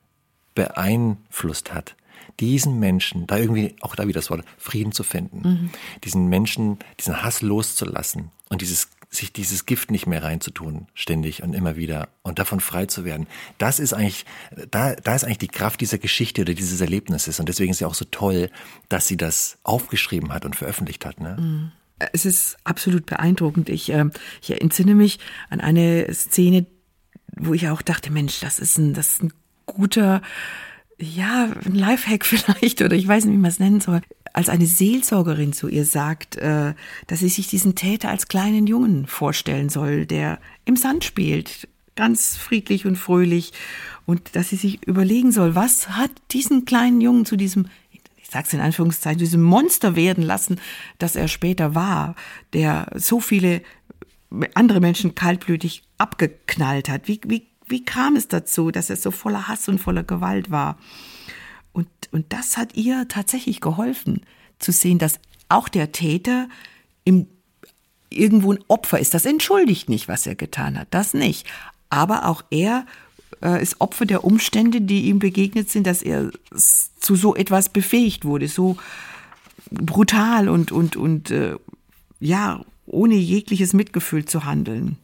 beeinflusst hat, diesen Menschen, da irgendwie, auch da wieder das Wort, Frieden zu finden, mhm. diesen Menschen, diesen Hass loszulassen und dieses, sich dieses Gift nicht mehr reinzutun, ständig und immer wieder und davon frei zu werden. Das ist eigentlich, da, da ist eigentlich die Kraft dieser Geschichte oder dieses Erlebnisses und deswegen ist ja auch so toll, dass sie das aufgeschrieben hat und veröffentlicht hat. Ne? Mhm. Es ist absolut beeindruckend. Ich, äh, ich entsinne mich an eine Szene, wo ich auch dachte, Mensch, das ist ein, das ist ein guter, ja, ein Lifehack vielleicht, oder ich weiß nicht, wie man es nennen soll, als eine Seelsorgerin zu ihr sagt, äh, dass sie sich diesen Täter als kleinen Jungen vorstellen soll, der im Sand spielt, ganz friedlich und fröhlich, und dass sie sich überlegen soll, was hat diesen kleinen Jungen zu diesem ich sag's in Anführungszeichen, diesem Monster werden lassen, das er später war, der so viele andere Menschen kaltblütig abgeknallt hat. Wie, wie wie kam es dazu, dass er so voller Hass und voller Gewalt war? Und, und das hat ihr tatsächlich geholfen, zu sehen, dass auch der Täter im, irgendwo ein Opfer ist. Das entschuldigt nicht, was er getan hat, das nicht. Aber auch er äh, ist Opfer der Umstände, die ihm begegnet sind, dass er zu so etwas befähigt wurde, so brutal und, und, und äh, ja, ohne jegliches Mitgefühl zu handeln.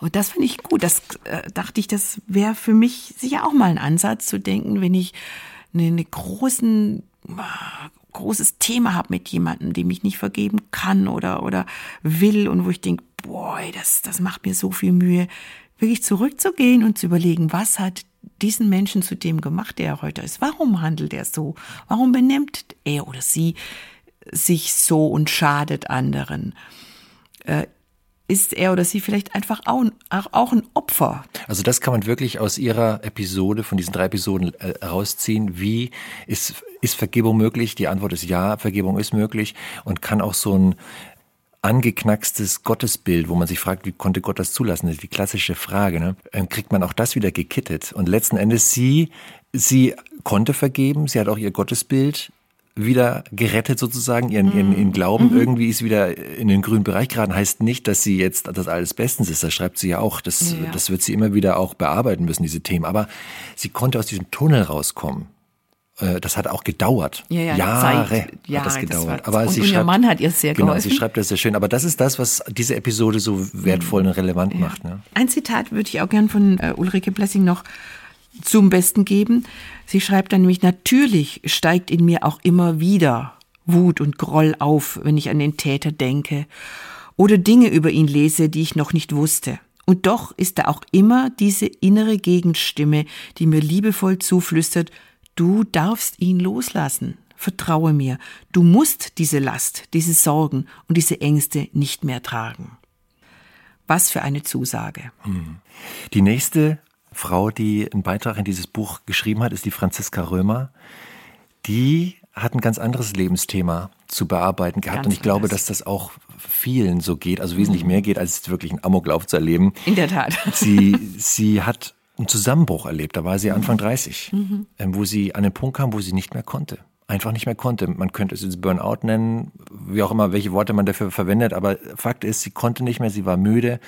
Und das finde ich gut. Das äh, dachte ich, das wäre für mich sicher auch mal ein Ansatz zu denken, wenn ich eine, eine großen großes Thema habe mit jemandem, dem ich nicht vergeben kann oder oder will und wo ich denke, boah, das das macht mir so viel Mühe, wirklich zurückzugehen und zu überlegen, was hat diesen Menschen zu dem gemacht, der er heute ist. Warum handelt er so? Warum benimmt er oder sie sich so und schadet anderen? Ist er oder sie vielleicht einfach auch, auch, ein Opfer. Also das kann man wirklich aus Ihrer Episode, von diesen drei Episoden äh, herausziehen. Wie ist, ist Vergebung möglich? Die Antwort ist ja, Vergebung ist möglich und kann auch so ein angeknackstes Gottesbild, wo man sich fragt, wie konnte Gott das zulassen? Das ist die klassische Frage. Ne? Dann kriegt man auch das wieder gekittet. Und letzten Endes, sie, sie konnte vergeben, sie hat auch ihr Gottesbild wieder gerettet sozusagen, ihren, ihren, ihren Glauben mhm. irgendwie ist wieder in den grünen Bereich geraten, heißt nicht, dass sie jetzt das alles bestens ist, das schreibt sie ja auch, das, ja. das wird sie immer wieder auch bearbeiten müssen, diese Themen, aber sie konnte aus diesem Tunnel rauskommen. Äh, das hat auch gedauert. Ja, ja, Jahre Zeit, Jahre hat das gedauert. Das aber und, sie und schreibt, ihr Mann hat ihr sehr genau, geholfen. sie schreibt das sehr schön. Aber das ist das, was diese Episode so wertvoll und relevant ja. macht. Ne? Ein Zitat würde ich auch gern von äh, Ulrike Blessing noch zum Besten geben. Sie schreibt dann nämlich, natürlich steigt in mir auch immer wieder Wut und Groll auf, wenn ich an den Täter denke oder Dinge über ihn lese, die ich noch nicht wusste. Und doch ist da auch immer diese innere Gegenstimme, die mir liebevoll zuflüstert, Du darfst ihn loslassen. Vertraue mir. Du musst diese Last, diese Sorgen und diese Ängste nicht mehr tragen. Was für eine Zusage. Hm. Die nächste Frau, die einen Beitrag in dieses Buch geschrieben hat, ist die Franziska Römer. Die hat ein ganz anderes Lebensthema zu bearbeiten gehabt. Ganz und ich glaube, anders. dass das auch vielen so geht, also wesentlich mhm. mehr geht, als wirklich einen Amoklauf zu erleben. In der Tat. Sie, sie hat einen Zusammenbruch erlebt. Da war sie Anfang 30, mhm. Ähm, wo sie an den Punkt kam, wo sie nicht mehr konnte. Einfach nicht mehr konnte. Man könnte es jetzt Burnout nennen, wie auch immer, welche Worte man dafür verwendet. Aber Fakt ist, sie konnte nicht mehr, sie war müde.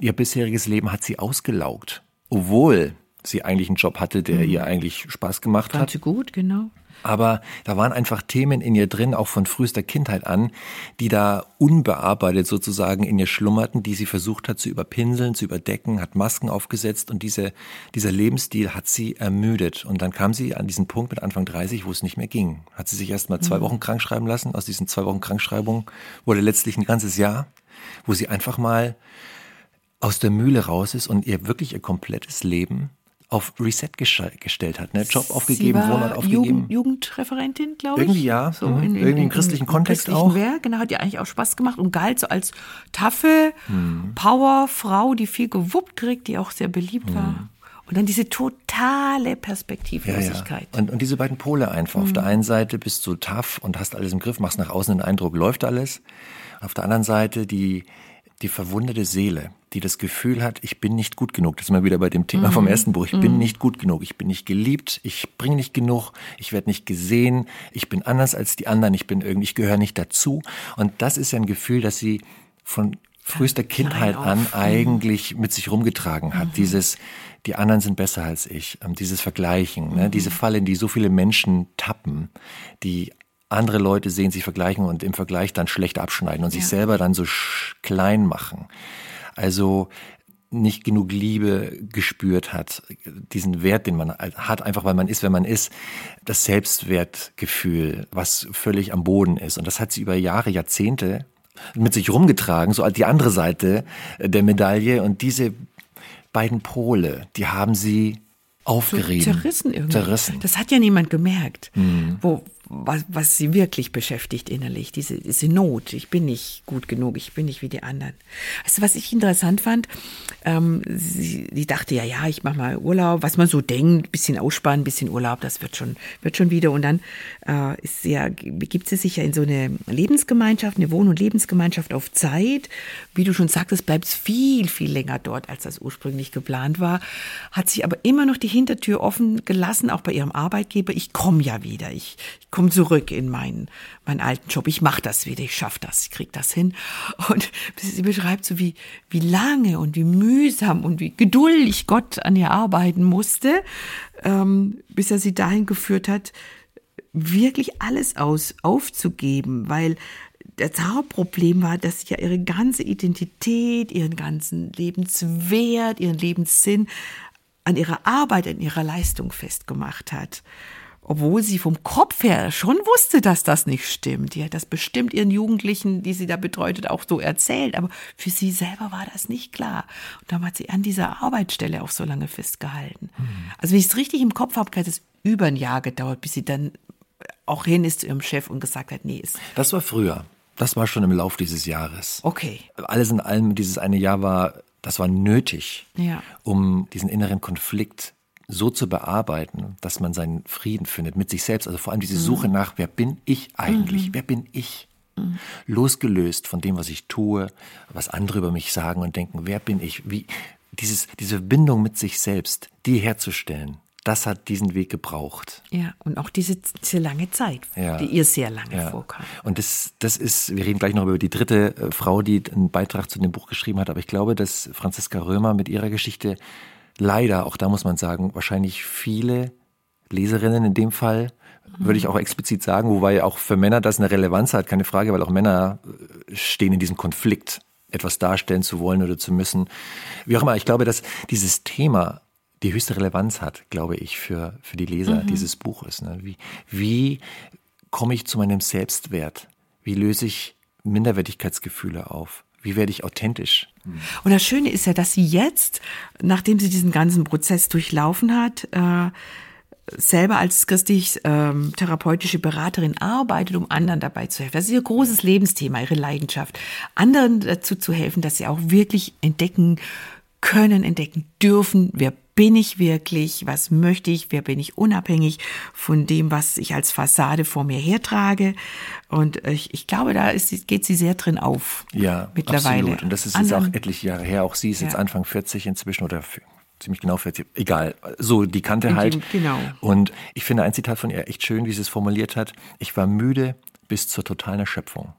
Ihr bisheriges Leben hat sie ausgelaugt. Obwohl sie eigentlich einen Job hatte, der mhm. ihr eigentlich Spaß gemacht Fand hat. Sie gut, genau. Aber da waren einfach Themen in ihr drin, auch von frühester Kindheit an, die da unbearbeitet sozusagen in ihr schlummerten, die sie versucht hat zu überpinseln, zu überdecken, hat Masken aufgesetzt und diese, dieser Lebensstil hat sie ermüdet. Und dann kam sie an diesen Punkt mit Anfang 30, wo es nicht mehr ging. Hat sie sich erst mal zwei mhm. Wochen krank schreiben lassen. Aus diesen zwei Wochen Krankschreibung wurde letztlich ein ganzes Jahr, wo sie einfach mal aus der Mühle raus ist und ihr wirklich ihr komplettes Leben auf Reset gestellt hat, ne? Job aufgegeben, Wohnort aufgegeben. Jugend, Jugendreferentin, glaube ich. Irgendwie ja, so mhm. in, in, irgendwie im christlichen in, Kontext christlichen auch. Wehr, genau, hat ja eigentlich auch Spaß gemacht und galt so als taffe mhm. Powerfrau, die viel gewuppt kriegt, die auch sehr beliebt mhm. war. Und dann diese totale Perspektivlosigkeit. Ja, ja. Und, und diese beiden Pole einfach. Mhm. Auf der einen Seite bist du tough und hast alles im Griff, machst nach außen den Eindruck, läuft alles. Auf der anderen Seite die, die verwundete Seele, die das Gefühl hat, ich bin nicht gut genug. Das ist mal wieder bei dem Thema mhm. vom ersten Buch. Ich mhm. bin nicht gut genug. Ich bin nicht geliebt. Ich bringe nicht genug. Ich werde nicht gesehen. Ich bin anders als die anderen. Ich bin irgendwie, ich gehöre nicht dazu. Und das ist ja ein Gefühl, das sie von frühester Kindheit an eigentlich mit sich rumgetragen hat. Mhm. Dieses, die anderen sind besser als ich. Ähm, dieses Vergleichen, ne? diese mhm. Falle, in die so viele Menschen tappen, die andere Leute sehen, sich vergleichen und im Vergleich dann schlecht abschneiden und ja. sich selber dann so klein machen. Also nicht genug Liebe gespürt hat, diesen Wert, den man hat, einfach weil man ist, wenn man ist, das Selbstwertgefühl, was völlig am Boden ist. Und das hat sie über Jahre, Jahrzehnte mit sich rumgetragen, so als die andere Seite der Medaille. Und diese beiden Pole, die haben sie aufgerieben. So zerrissen irgendwie. Zerrissen. Das hat ja niemand gemerkt. Mhm. Wo, was, was sie wirklich beschäftigt innerlich, diese, diese Not. Ich bin nicht gut genug, ich bin nicht wie die anderen. Also was ich interessant fand, ähm, sie, sie dachte ja, ja, ich mache mal Urlaub, was man so denkt, bisschen ausspannen, bisschen Urlaub, das wird schon, wird schon wieder. Und dann äh, ist ja, begibt sie sich ja in so eine Lebensgemeinschaft, eine Wohn- und Lebensgemeinschaft auf Zeit. Wie du schon sagtest, bleibt es viel, viel länger dort, als das ursprünglich geplant war. Hat sich aber immer noch die Hintertür offen gelassen, auch bei ihrem Arbeitgeber. Ich komme ja wieder, ich, ich komme zurück in meinen, meinen alten Job. Ich mache das wieder, ich schaffe das, ich krieg das hin. Und sie beschreibt so, wie, wie lange und wie mühsam und wie geduldig Gott an ihr arbeiten musste, ähm, bis er sie dahin geführt hat, wirklich alles aus aufzugeben, weil das Hauptproblem war, dass sie ja ihre ganze Identität, ihren ganzen Lebenswert, ihren Lebenssinn an ihrer Arbeit, an ihrer Leistung festgemacht hat. Obwohl sie vom Kopf her schon wusste, dass das nicht stimmt. Die hat das bestimmt ihren Jugendlichen, die sie da betreut hat, auch so erzählt. Aber für sie selber war das nicht klar. Und darum hat sie an dieser Arbeitsstelle auch so lange festgehalten. Mhm. Also wenn ich es richtig im Kopf habe, hat es über ein Jahr gedauert, bis sie dann auch hin ist zu ihrem Chef und gesagt hat, nee, ist. Das war früher. Das war schon im Lauf dieses Jahres. Okay. Alles in allem, dieses eine Jahr war, das war nötig, ja. um diesen inneren Konflikt so zu bearbeiten, dass man seinen Frieden findet mit sich selbst. Also vor allem diese Suche mhm. nach, wer bin ich eigentlich? Mhm. Wer bin ich? Mhm. Losgelöst von dem, was ich tue, was andere über mich sagen und denken, wer bin ich? Wie, dieses, diese Bindung mit sich selbst, die herzustellen, das hat diesen Weg gebraucht. Ja, und auch diese, diese lange Zeit, ja. die ihr sehr lange ja. vorkam. Und das, das ist, wir reden gleich noch über die dritte äh, Frau, die einen Beitrag zu dem Buch geschrieben hat, aber ich glaube, dass Franziska Römer mit ihrer Geschichte leider, auch da muss man sagen, wahrscheinlich viele Leserinnen in dem Fall, würde ich auch explizit sagen, wobei auch für Männer das eine Relevanz hat, keine Frage, weil auch Männer äh, stehen in diesem Konflikt, etwas darstellen zu wollen oder zu müssen. Wie auch immer, ich glaube, dass dieses Thema die höchste Relevanz hat, glaube ich, für, für die Leser mhm. dieses Buches. Ne? Wie, wie komme ich zu meinem Selbstwert? Wie löse ich Minderwertigkeitsgefühle auf? Wie werde ich authentisch? Und das Schöne ist ja, dass sie jetzt, nachdem sie diesen ganzen Prozess durchlaufen hat, äh, selber als christlich ähm, therapeutische Beraterin arbeitet, um anderen dabei zu helfen. Das ist ihr großes Lebensthema, ihre Leidenschaft. Anderen dazu zu helfen, dass sie auch wirklich entdecken können, entdecken dürfen, wer bin ich wirklich, was möchte ich, wer bin ich unabhängig von dem, was ich als Fassade vor mir hertrage. Und ich, ich glaube, da ist, geht sie sehr drin auf. Ja, mittlerweile. Absolut. Und das ist jetzt auch etliche Jahre her. Auch sie ist ja. jetzt Anfang 40 inzwischen oder ziemlich genau 40, egal, so die Kante halt. Genau. Und ich finde ein Zitat von ihr echt schön, wie sie es formuliert hat. Ich war müde bis zur totalen Erschöpfung.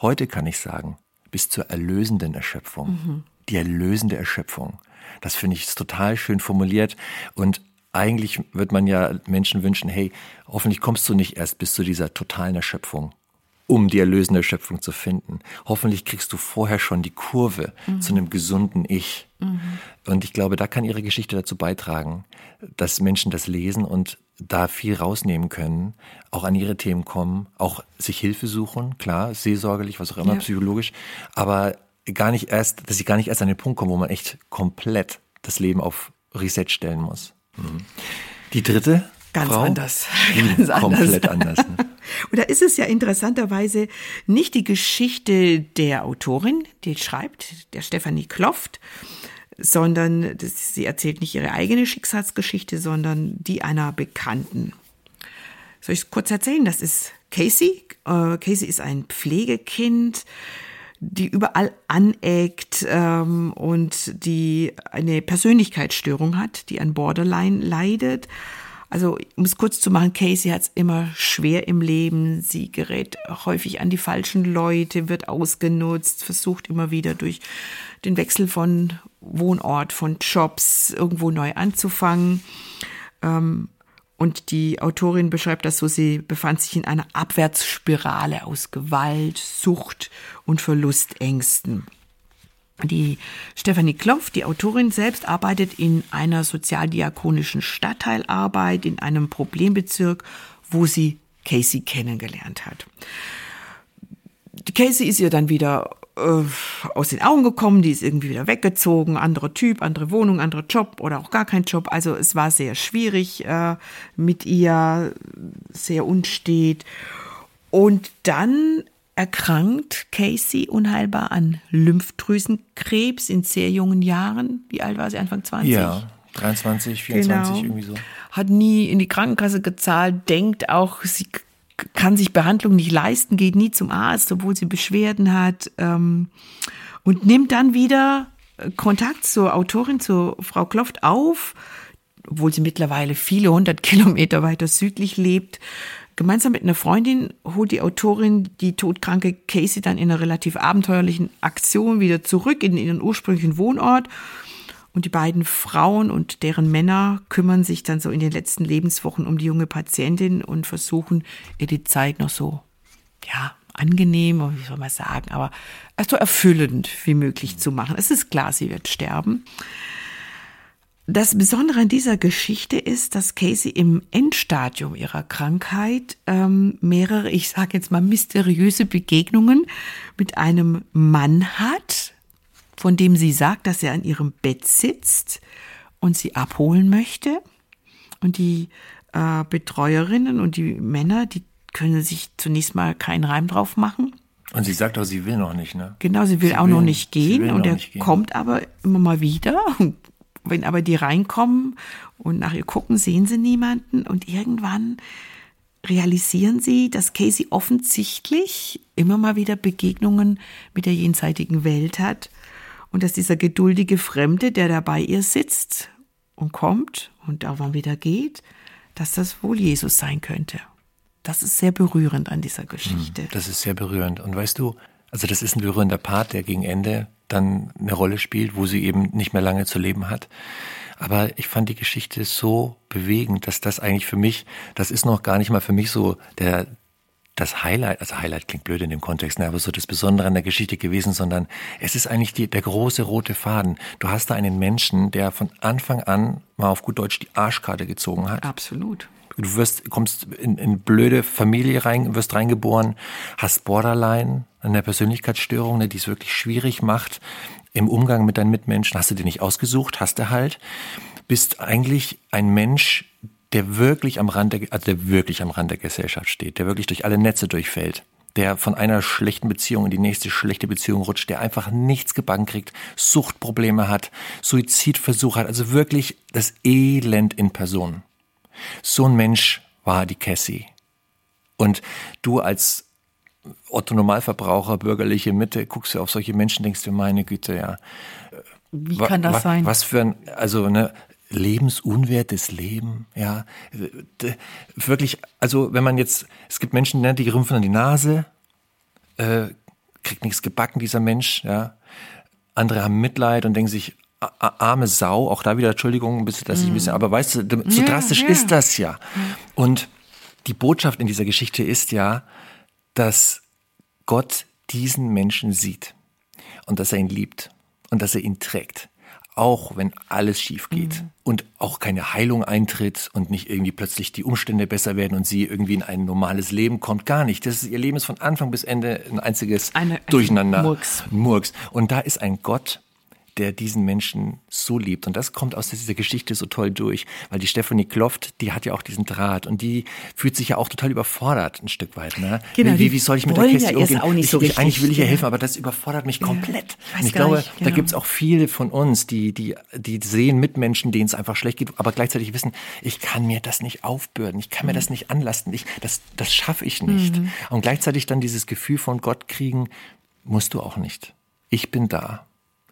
Heute kann ich sagen, bis zur erlösenden Erschöpfung. Mhm. Die erlösende Erschöpfung. Das finde ich total schön formuliert und eigentlich wird man ja Menschen wünschen, hey, hoffentlich kommst du nicht erst bis zu dieser totalen Erschöpfung, um die erlösende Erschöpfung zu finden. Hoffentlich kriegst du vorher schon die Kurve mhm. zu einem gesunden Ich. Mhm. Und ich glaube, da kann ihre Geschichte dazu beitragen, dass Menschen das lesen und da viel rausnehmen können, auch an ihre Themen kommen, auch sich Hilfe suchen, klar, seelsorgerlich, was auch immer, ja. psychologisch, aber gar nicht erst, dass sie gar nicht erst an den Punkt kommen, wo man echt komplett das Leben auf Reset stellen muss. Mhm. Die dritte Ganz Frau? anders. Ganz komplett anders. Ne? Und da ist es ja interessanterweise nicht die Geschichte der Autorin, die schreibt, der Stefanie Kloft, sondern das, sie erzählt nicht ihre eigene Schicksalsgeschichte, sondern die einer Bekannten. Soll ich es kurz erzählen? Das ist Casey. Äh, Casey ist ein Pflegekind, die überall aneckt ähm, und die eine Persönlichkeitsstörung hat, die an Borderline leidet. Also, um es kurz zu machen, Casey hat es immer schwer im Leben. Sie gerät häufig an die falschen Leute, wird ausgenutzt, versucht immer wieder durch den Wechsel von Wohnort, von Jobs irgendwo neu anzufangen. Ähm, und die Autorin beschreibt das so, sie befand sich in einer Abwärtsspirale aus Gewalt, Sucht und Verlustängsten. Die Stefanie Klopf, die Autorin selbst, arbeitet in einer sozialdiakonischen Stadtteilarbeit in einem Problembezirk, wo sie Casey kennengelernt hat. Casey ist ihr dann wieder aus den Augen gekommen, die ist irgendwie wieder weggezogen, anderer Typ, andere Wohnung, anderer Job oder auch gar kein Job. Also es war sehr schwierig äh, mit ihr, sehr unstet. Und dann erkrankt Casey unheilbar an Lymphdrüsenkrebs in sehr jungen Jahren. Wie alt war sie? Anfang 20? Ja, 23, 24, genau. irgendwie so. Hat nie in die Krankenkasse gezahlt, denkt auch, sie kann sich Behandlung nicht leisten, geht nie zum Arzt, obwohl sie Beschwerden hat ähm, und nimmt dann wieder äh, Kontakt zur Autorin, zur Frau Kloft auf, obwohl sie mittlerweile viele hundert Kilometer weiter südlich lebt. Gemeinsam mit einer Freundin holt die Autorin die todkranke Casey dann in einer relativ abenteuerlichen Aktion wieder zurück in ihren ursprünglichen Wohnort und die beiden Frauen und deren Männer kümmern sich dann so in den letzten Lebenswochen um die junge Patientin und versuchen ihr die Zeit noch so, ja, angenehm, wie soll man sagen, aber so erfüllend wie möglich zu machen. Es ist klar, sie wird sterben. Das Besondere an dieser Geschichte ist, dass Casey im Endstadium ihrer Krankheit ähm, mehrere, ich sage jetzt mal, mysteriöse Begegnungen mit einem Mann hat, von dem sie sagt, dass er an ihrem Bett sitzt und sie abholen möchte. Und die äh, Betreuerinnen und die Männer, die können sich zunächst mal keinen Reim drauf machen. Und sie sagt auch, sie will noch nicht, ne? Genau, sie will sie auch will, noch nicht gehen und er kommt aber immer mal wieder wenn aber die reinkommen und nach ihr gucken, sehen sie niemanden und irgendwann realisieren sie, dass Casey offensichtlich immer mal wieder Begegnungen mit der jenseitigen Welt hat und dass dieser geduldige Fremde, der da bei ihr sitzt und kommt und auch mal wieder geht, dass das wohl Jesus sein könnte. Das ist sehr berührend an dieser Geschichte. Hm, das ist sehr berührend. Und weißt du, also das ist ein berührender Part, der gegen Ende dann eine Rolle spielt, wo sie eben nicht mehr lange zu leben hat. Aber ich fand die Geschichte so bewegend, dass das eigentlich für mich, das ist noch gar nicht mal für mich so der, das Highlight, also Highlight klingt blöd in dem Kontext, ne, aber so das Besondere an der Geschichte gewesen, sondern es ist eigentlich die, der große rote Faden. Du hast da einen Menschen, der von Anfang an mal auf gut Deutsch die Arschkarte gezogen hat. Absolut. Du wirst, kommst in, in blöde Familie rein, wirst reingeboren, hast Borderline, eine Persönlichkeitsstörung, ne, die es wirklich schwierig macht im Umgang mit deinen Mitmenschen. Hast du dir nicht ausgesucht, hast du halt. Bist eigentlich ein Mensch, der wirklich am Rand der, also der wirklich am Rand der Gesellschaft steht, der wirklich durch alle Netze durchfällt der von einer schlechten Beziehung in die nächste schlechte Beziehung rutscht, der einfach nichts gebacken kriegt, Suchtprobleme hat, Suizidversuch hat, also wirklich das Elend in Person. So ein Mensch war die Cassie. Und du als Otto Normalverbraucher, bürgerliche Mitte, guckst du auf solche Menschen, denkst du, meine Güte, ja. Wie kann das sein? Was für ein, also ne, lebensunwertes Leben, ja. Wirklich, also wenn man jetzt, es gibt Menschen, ne, die rümpfen an die Nase, äh, kriegt nichts gebacken, dieser Mensch, ja. Andere haben Mitleid und denken sich, arme Sau, auch da wieder Entschuldigung, ein bisschen, dass ich ein bisschen, aber weißt du, so drastisch ja. ist das ja. Und die Botschaft in dieser Geschichte ist ja, dass Gott diesen Menschen sieht und dass er ihn liebt und dass er ihn trägt. Auch wenn alles schief geht mhm. und auch keine Heilung eintritt und nicht irgendwie plötzlich die Umstände besser werden und sie irgendwie in ein normales Leben kommt, gar nicht. Das ist, ihr Leben ist von Anfang bis Ende ein einziges Eine, Durcheinander. Murks. Murks. Und da ist ein Gott, der diesen Menschen so liebt. Und das kommt aus dieser Geschichte so toll durch, weil die Stephanie Kloft, die hat ja auch diesen Draht und die fühlt sich ja auch total überfordert ein Stück weit. Ne? Genau, wie, wie soll ich mit der Kästchen ja umgehen? Auch nicht ich, so ich, eigentlich will ich ihr helfen, aber das überfordert mich ja, komplett. Und ich glaube, nicht, genau. da gibt's auch viele von uns, die, die, die sehen Mitmenschen, denen es einfach schlecht geht, aber gleichzeitig wissen, ich kann mir das nicht aufbürden, ich kann mir mhm. das nicht anlasten, ich, das, das schaffe ich nicht. Mhm. Und gleichzeitig dann dieses Gefühl von Gott kriegen, musst du auch nicht. Ich bin da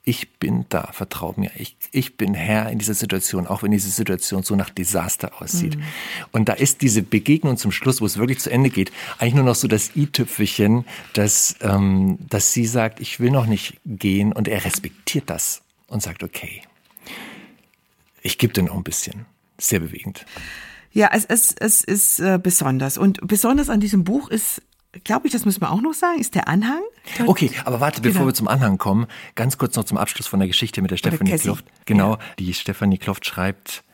ich bin da, vertrau mir. Ich, ich bin Herr in dieser Situation, auch wenn diese Situation so nach Desaster aussieht. Mhm. Und da ist diese Begegnung zum Schluss, wo es wirklich zu Ende geht, eigentlich nur noch so das i-Tüpfelchen, dass, ähm, dass sie sagt, ich will noch nicht gehen und er respektiert das und sagt, okay, ich gebe dir noch ein bisschen. Sehr bewegend. Ja, es, es, es ist äh, besonders. Und besonders an diesem Buch ist glaube ich, das müssen wir auch noch sagen, ist der Anhang. Okay, aber warte, bevor genau. wir zum Anhang kommen, ganz kurz noch zum Abschluss von der Geschichte mit der Stefanie Kloft. Genau, ja. die Stefanie Kloft schreibt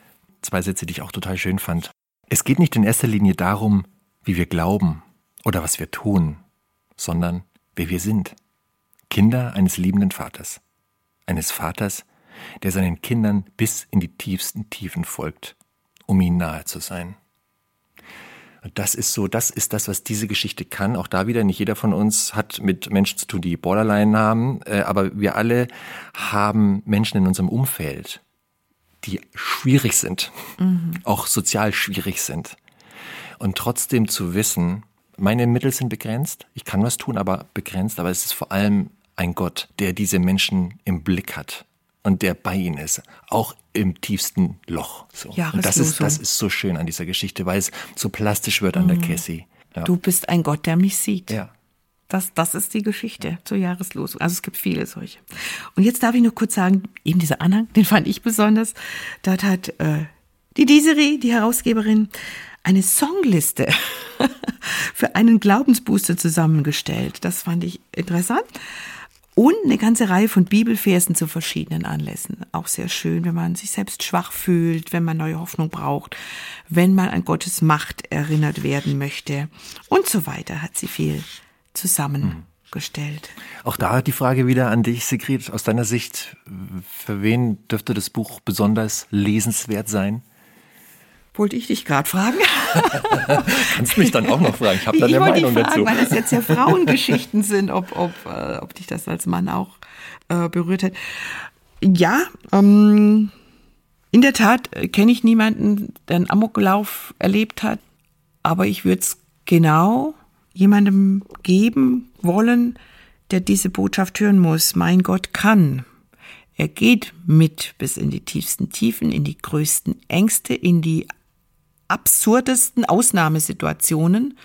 zwei Sätze, die ich auch total schön fand. Es geht nicht in erster Linie darum, wie wir glauben oder was wir tun, sondern wer wir sind. Kinder eines liebenden Vaters. Eines Vaters, der seinen Kindern bis in die tiefsten Tiefen folgt, um ihnen nahe zu sein. Das ist so, das ist das, was diese Geschichte kann. Auch da wieder, nicht jeder von uns hat mit Menschen zu tun, die Borderline haben, äh, aber wir alle haben Menschen in unserem Umfeld, die schwierig sind, mhm. auch sozial schwierig sind. Und trotzdem zu wissen, meine Mittel sind begrenzt, ich kann was tun, aber begrenzt, aber es ist vor allem ein Gott, der diese Menschen im Blick hat und der bei ihnen ist, auch im tiefsten Loch. So. Und das ist, das ist so schön an dieser Geschichte, weil es so plastisch wird an der mhm. Cassie. Ja. Du bist ein Gott, der mich sieht. Ja. Das, das ist die Geschichte zur Jahreslosung. Also es gibt viele solche. Und jetzt darf ich nur kurz sagen, eben dieser Anhang, den fand ich besonders. Dort hat äh, die Desiree, die Herausgeberin, eine Songliste für einen Glaubensbooster zusammengestellt. Das fand ich interessant. Und eine ganze Reihe von Bibelversen zu verschiedenen Anlässen. Auch sehr schön, wenn man sich selbst schwach fühlt, wenn man neue Hoffnung braucht, wenn man an Gottes Macht erinnert werden möchte und so weiter, hat sie viel zusammengestellt. Auch da die Frage wieder an dich, Sigrid, aus deiner Sicht, für wen dürfte das Buch besonders lesenswert sein? Wollte ich dich gerade fragen? Kannst mich dann auch noch fragen. Ich habe da eine Meinung fragen, dazu. Weil das jetzt ja Frauengeschichten sind, ob, ob, äh, ob dich das als Mann auch äh, berührt hat. Ja, ähm, in der Tat kenne ich niemanden, der einen Amoklauf erlebt hat, aber ich würde es genau jemandem geben wollen, der diese Botschaft hören muss. Mein Gott kann. Er geht mit bis in die tiefsten Tiefen, in die größten Ängste, in die absurdesten Ausnahmesituationen,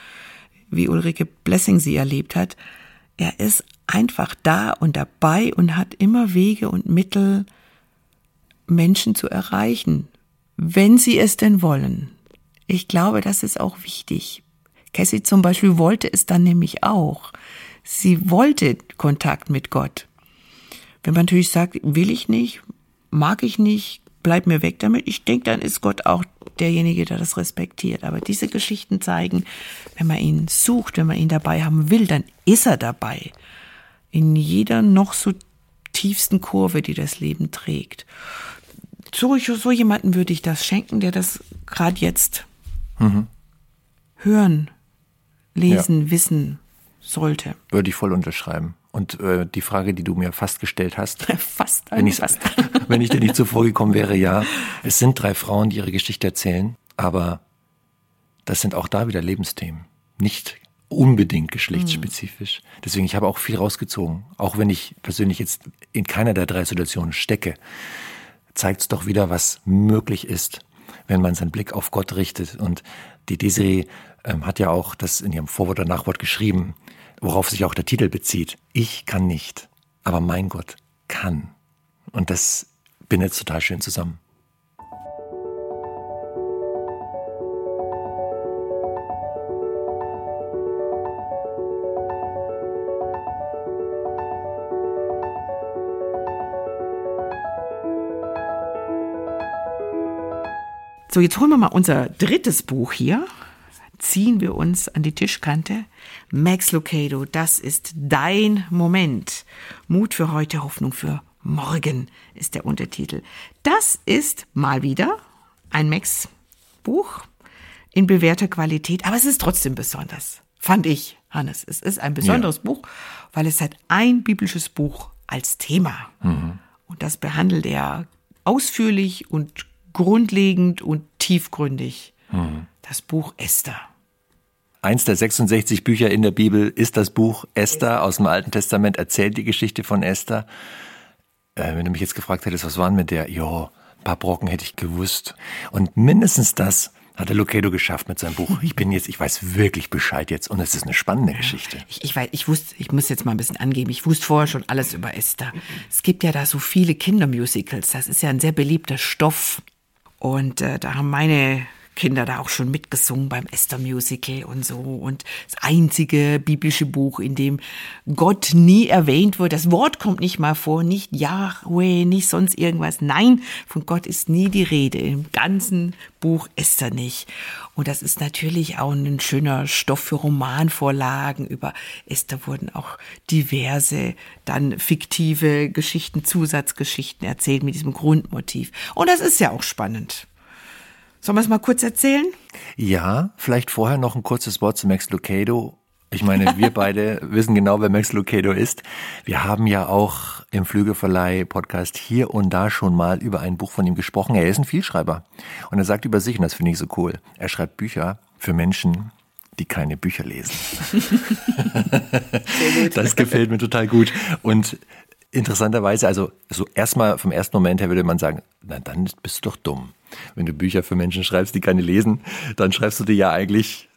wie Ulrike Blessing sie erlebt hat. Er ist einfach da und dabei und hat immer Wege und Mittel, Menschen zu erreichen, wenn sie es denn wollen. Ich glaube, das ist auch wichtig. Cassie zum Beispiel wollte es dann nämlich auch. Sie wollte Kontakt mit Gott. Wenn man natürlich sagt, will ich nicht, mag ich nicht, bleib mir weg damit, ich denke, dann ist Gott auch derjenige, der das respektiert. Aber diese Geschichten zeigen, wenn man ihn sucht, wenn man ihn dabei haben will, dann ist er dabei. In jeder noch so tiefsten Kurve, die das Leben trägt. So, so jemanden würde ich das schenken, der das gerade jetzt mhm. hören, lesen, ja. wissen sollte. Würde ich voll unterschreiben. Und äh, die Frage, die du mir fast gestellt hast, fast, wenn, fast. wenn ich dir nicht zuvor gekommen wäre, ja, es sind drei Frauen, die ihre Geschichte erzählen, aber das sind auch da wieder Lebensthemen, nicht unbedingt geschlechtsspezifisch. Mhm. Deswegen, ich habe auch viel rausgezogen, auch wenn ich persönlich jetzt in keiner der drei Situationen stecke, zeigt es doch wieder, was möglich ist, wenn man seinen Blick auf Gott richtet. Und die Desiree ähm, hat ja auch das in ihrem Vorwort oder Nachwort geschrieben worauf sich auch der Titel bezieht. Ich kann nicht, aber mein Gott kann. Und das bindet total schön zusammen. So, jetzt holen wir mal unser drittes Buch hier ziehen wir uns an die Tischkante. Max Lucado, das ist dein Moment. Mut für heute, Hoffnung für morgen ist der Untertitel. Das ist mal wieder ein Max-Buch in bewährter Qualität, aber es ist trotzdem besonders, fand ich, Hannes. Es ist ein besonderes ja. Buch, weil es hat ein biblisches Buch als Thema. Mhm. Und das behandelt er ausführlich und grundlegend und tiefgründig. Mhm. Das Buch Esther. Eins der 66 Bücher in der Bibel ist das Buch Esther aus dem Alten Testament, erzählt die Geschichte von Esther. Äh, wenn du mich jetzt gefragt hättest, was waren mit der? Jo, ein paar Brocken hätte ich gewusst. Und mindestens das hat der Lokedo geschafft mit seinem Buch. Ich bin jetzt, ich weiß wirklich Bescheid jetzt und es ist eine spannende Geschichte. Ich, ich weiß, ich wusste, ich muss jetzt mal ein bisschen angeben, ich wusste vorher schon alles über Esther. Es gibt ja da so viele Kindermusicals, das ist ja ein sehr beliebter Stoff. Und äh, da haben meine Kinder da auch schon mitgesungen beim Esther Musical und so. Und das einzige biblische Buch, in dem Gott nie erwähnt wird. Das Wort kommt nicht mal vor, nicht Yahweh, nicht sonst irgendwas. Nein, von Gott ist nie die Rede. Im ganzen Buch Esther nicht. Und das ist natürlich auch ein schöner Stoff für Romanvorlagen. Über Esther wurden auch diverse dann fiktive Geschichten, Zusatzgeschichten erzählt mit diesem Grundmotiv. Und das ist ja auch spannend. Sollen wir es mal kurz erzählen? Ja, vielleicht vorher noch ein kurzes Wort zu Max Lucado. Ich meine, wir beide wissen genau, wer Max Lucado ist. Wir haben ja auch im Flügelverleih-Podcast hier und da schon mal über ein Buch von ihm gesprochen. Er ist ein Vielschreiber. Und er sagt über sich, und das finde ich so cool, er schreibt Bücher für Menschen, die keine Bücher lesen. das gefällt mir total gut. Und interessanterweise, also so erstmal vom ersten Moment her würde man sagen, na dann bist du doch dumm. Wenn du Bücher für Menschen schreibst, die keine lesen, dann schreibst du die ja eigentlich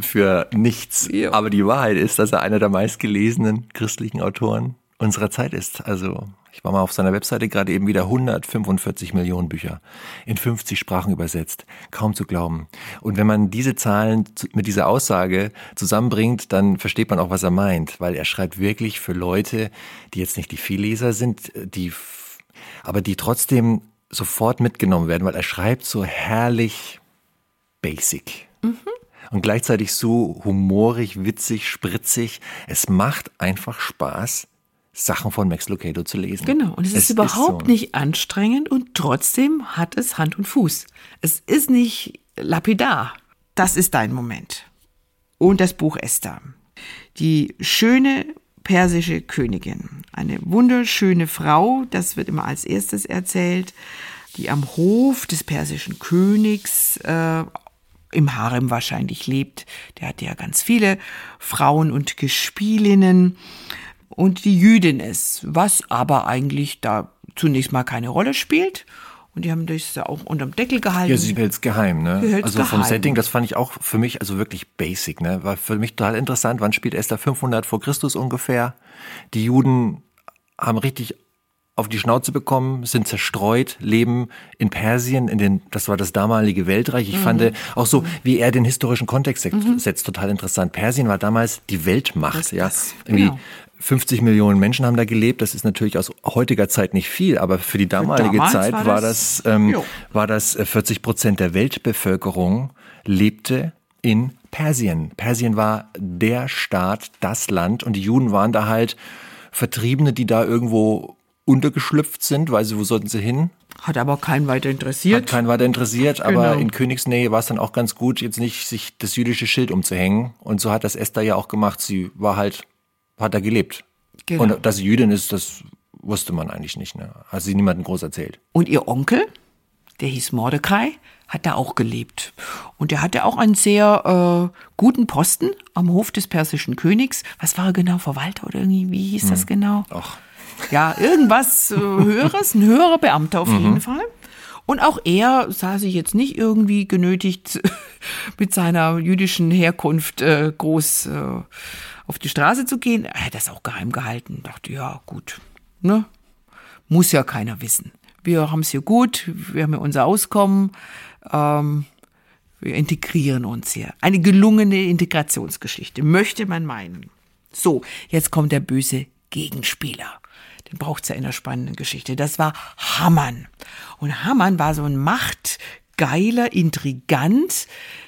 für nichts. Ja. Aber die Wahrheit ist, dass er einer der meistgelesenen christlichen Autoren unserer Zeit ist. Also ich war mal auf seiner Webseite gerade eben wieder 145 Millionen Bücher in 50 Sprachen übersetzt. Kaum zu glauben. Und wenn man diese Zahlen mit dieser Aussage zusammenbringt, dann versteht man auch, was er meint, weil er schreibt wirklich für Leute, die jetzt nicht die Vielleser sind, die, aber die trotzdem sofort mitgenommen werden, weil er schreibt so herrlich basic. Mhm. Und gleichzeitig so humorig, witzig, spritzig. Es macht einfach Spaß, Sachen von Max Lucado zu lesen. Genau, und es, es ist überhaupt ist so. nicht anstrengend und trotzdem hat es Hand und Fuß. Es ist nicht lapidar. Das ist dein Moment. Und das Buch Esther. Die schöne persische Königin. Eine wunderschöne Frau, das wird immer als erstes erzählt, die am Hof des persischen Königs äh, im Harem wahrscheinlich lebt. Der hat ja ganz viele Frauen und Gespielinnen und die Jüdin ist, was aber eigentlich da zunächst mal keine Rolle spielt. Und die haben das auch unterm Deckel gehalten. Ja, sie hält es geheim, ne? Also vom Setting, das fand ich auch für mich also wirklich basic, ne? War für mich total interessant. Wann spielt Esther 500 vor Christus ungefähr? Die Juden haben richtig auf die Schnauze bekommen, sind zerstreut, leben in Persien, in den, das war das damalige Weltreich. Ich mhm. fand auch so, wie er den historischen Kontext setzt, mhm. total interessant. Persien war damals die Weltmacht, das, ja. Das, Irgendwie genau. 50 Millionen Menschen haben da gelebt. Das ist natürlich aus heutiger Zeit nicht viel, aber für die damalige für Zeit war das, war das, ähm, war das 40 äh, Prozent der Weltbevölkerung lebte in Persien. Persien war der Staat, das Land und die Juden waren da halt Vertriebene, die da irgendwo untergeschlüpft sind, weil sie, wo sollten sie hin? Hat aber keinen weiter interessiert. Hat keinen weiter interessiert, genau. aber in Königsnähe war es dann auch ganz gut, jetzt nicht sich das jüdische Schild umzuhängen. Und so hat das Esther ja auch gemacht. Sie war halt hat er gelebt. Genau. Und dass sie Jüdin ist, das wusste man eigentlich nicht. Ne? Hat sie niemandem groß erzählt. Und ihr Onkel, der hieß Mordecai, hat da auch gelebt. Und er hatte auch einen sehr äh, guten Posten am Hof des persischen Königs. Was war er genau? Verwalter oder irgendwie? Wie hieß hm. das genau? Ach. Ja, irgendwas äh, Höheres, ein höherer Beamter auf mhm. jeden Fall. Und auch er sah sich jetzt nicht irgendwie genötigt, mit seiner jüdischen Herkunft äh, groß äh, auf die Straße zu gehen. Er hat das auch geheim gehalten. Dachte, ja, gut, ne? Muss ja keiner wissen. Wir haben es hier gut, wir haben hier unser Auskommen, ähm, wir integrieren uns hier. Eine gelungene Integrationsgeschichte, möchte man meinen. So, jetzt kommt der böse Gegenspieler. Den braucht es ja in der spannenden Geschichte. Das war Hammann. Und Hammann war so ein machtgeiler Intrigant,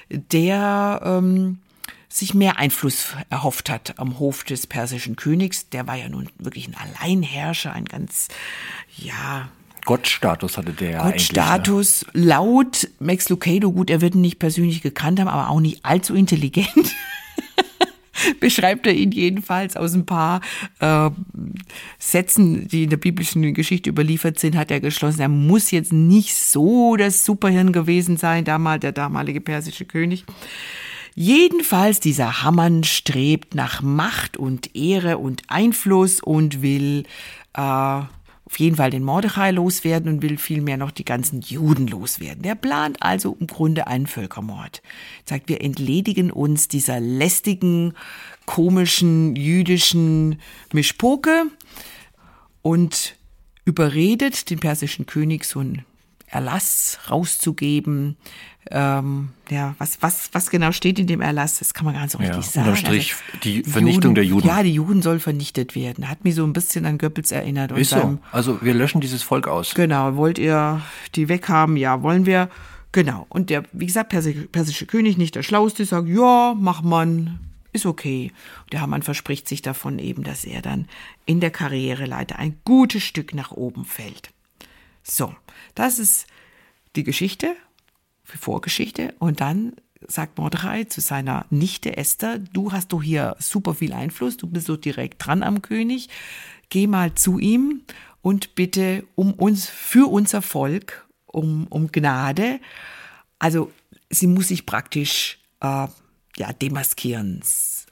der ähm, sich mehr Einfluss erhofft hat am Hof des persischen Königs. Der war ja nun wirklich ein Alleinherrscher, ein ganz, ja, Gottstatus hatte der ne? Gottstatus, ne? laut Max Lucado, gut, er wird ihn nicht persönlich gekannt haben, aber auch nicht allzu intelligent. beschreibt er ihn jedenfalls aus ein paar äh, Sätzen, die in der biblischen Geschichte überliefert sind, hat er geschlossen, er muss jetzt nicht so das Superhirn gewesen sein, damals der damalige persische König. Jedenfalls dieser Hammann strebt nach Macht und Ehre und Einfluss und will äh, auf jeden Fall den Mordechai loswerden und will vielmehr noch die ganzen Juden loswerden. Der plant also im Grunde einen Völkermord. Sagt, wir entledigen uns dieser lästigen, komischen, jüdischen Mischpoke und überredet den persischen König so ein Erlass rauszugeben. Ähm, ja, was, was, was genau steht in dem Erlass, das kann man gar nicht so richtig ja, sagen. Strich also, die Vernichtung Juden, der Juden. Ja, die Juden soll vernichtet werden. Hat mich so ein bisschen an Goebbels erinnert. Ist so. Also wir löschen dieses Volk aus. Genau. Wollt ihr die weghaben? Ja, wollen wir. Genau. Und der, wie gesagt, persische, persische König, nicht der Schlauste, sagt, ja, mach man, ist okay. Und der Hamann verspricht sich davon eben, dass er dann in der Karriereleiter ein gutes Stück nach oben fällt. So, das ist die Geschichte, Vorgeschichte. Und dann sagt Mordechai zu seiner Nichte Esther, du hast doch hier super viel Einfluss, du bist so direkt dran am König, geh mal zu ihm und bitte um uns, für unser Volk, um, um Gnade. Also sie muss sich praktisch äh, ja, demaskieren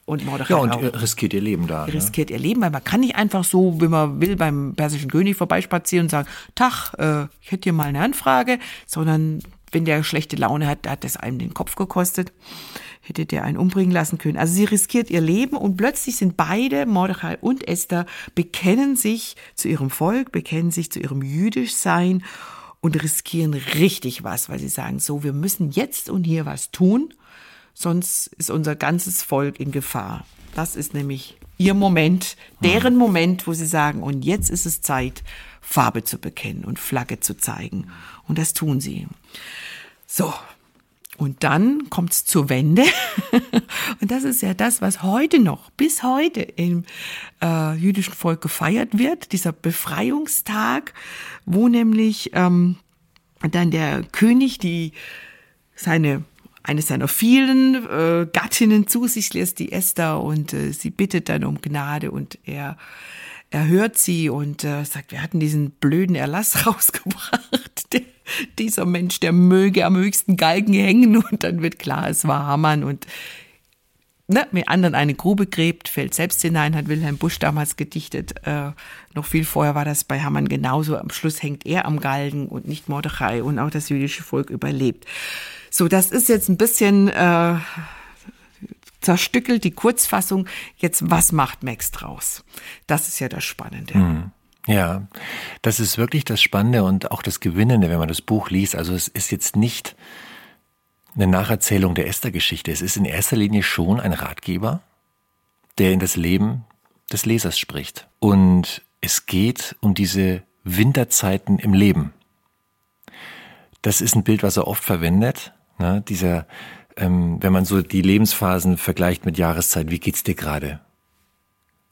und Mordechai Ja, und auch. riskiert ihr Leben da. Ne? Riskiert ne? ihr Leben, weil man kann nicht einfach so, wenn man will, beim persischen König vorbeispazieren und sagen, Tag, äh, ich hätte hier mal eine Anfrage, sondern wenn der schlechte Laune hat, hat das einem den Kopf gekostet. Hätte der einen umbringen lassen können. Also sie riskiert ihr Leben und plötzlich sind beide, Mordechai und Esther, bekennen sich zu ihrem Volk, bekennen sich zu ihrem Jüdischsein und riskieren richtig was, weil sie sagen, so, wir müssen jetzt und hier was tun, sonst ist unser ganzes Volk in Gefahr. Das ist nämlich ihr Moment, deren Moment, wo sie sagen, und jetzt ist es Zeit, Farbe zu bekennen und Flagge zu zeigen. Und das tun sie. So. Und dann kommt's zur Wende. und das ist ja das, was heute noch, bis heute im äh, jüdischen Volk gefeiert wird, dieser Befreiungstag, wo nämlich ähm, dann der König die seine eine seiner vielen äh, Gattinnen zu sich lässt, die Esther, und äh, sie bittet dann um Gnade und er er hört sie und äh, sagt, wir hatten diesen blöden Erlass rausgebracht. Der, dieser Mensch, der möge am höchsten Galgen hängen und dann wird klar, es war Hamann und ne, mit anderen eine Grube gräbt, fällt selbst hinein, hat Wilhelm Busch damals gedichtet. Äh, noch viel vorher war das bei Hamann genauso. Am Schluss hängt er am Galgen und nicht Mordechai und auch das jüdische Volk überlebt. So, das ist jetzt ein bisschen äh, zerstückelt, die Kurzfassung. Jetzt, was macht Max draus? Das ist ja das Spannende. Mhm. Ja, das ist wirklich das Spannende und auch das Gewinnende, wenn man das Buch liest. Also es ist jetzt nicht eine Nacherzählung der Esther-Geschichte. Es ist in erster Linie schon ein Ratgeber, der in das Leben des Lesers spricht. Und es geht um diese Winterzeiten im Leben. Das ist ein Bild, was er oft verwendet. Ne? Dieser, ähm, wenn man so die Lebensphasen vergleicht mit Jahreszeit, wie geht's dir gerade?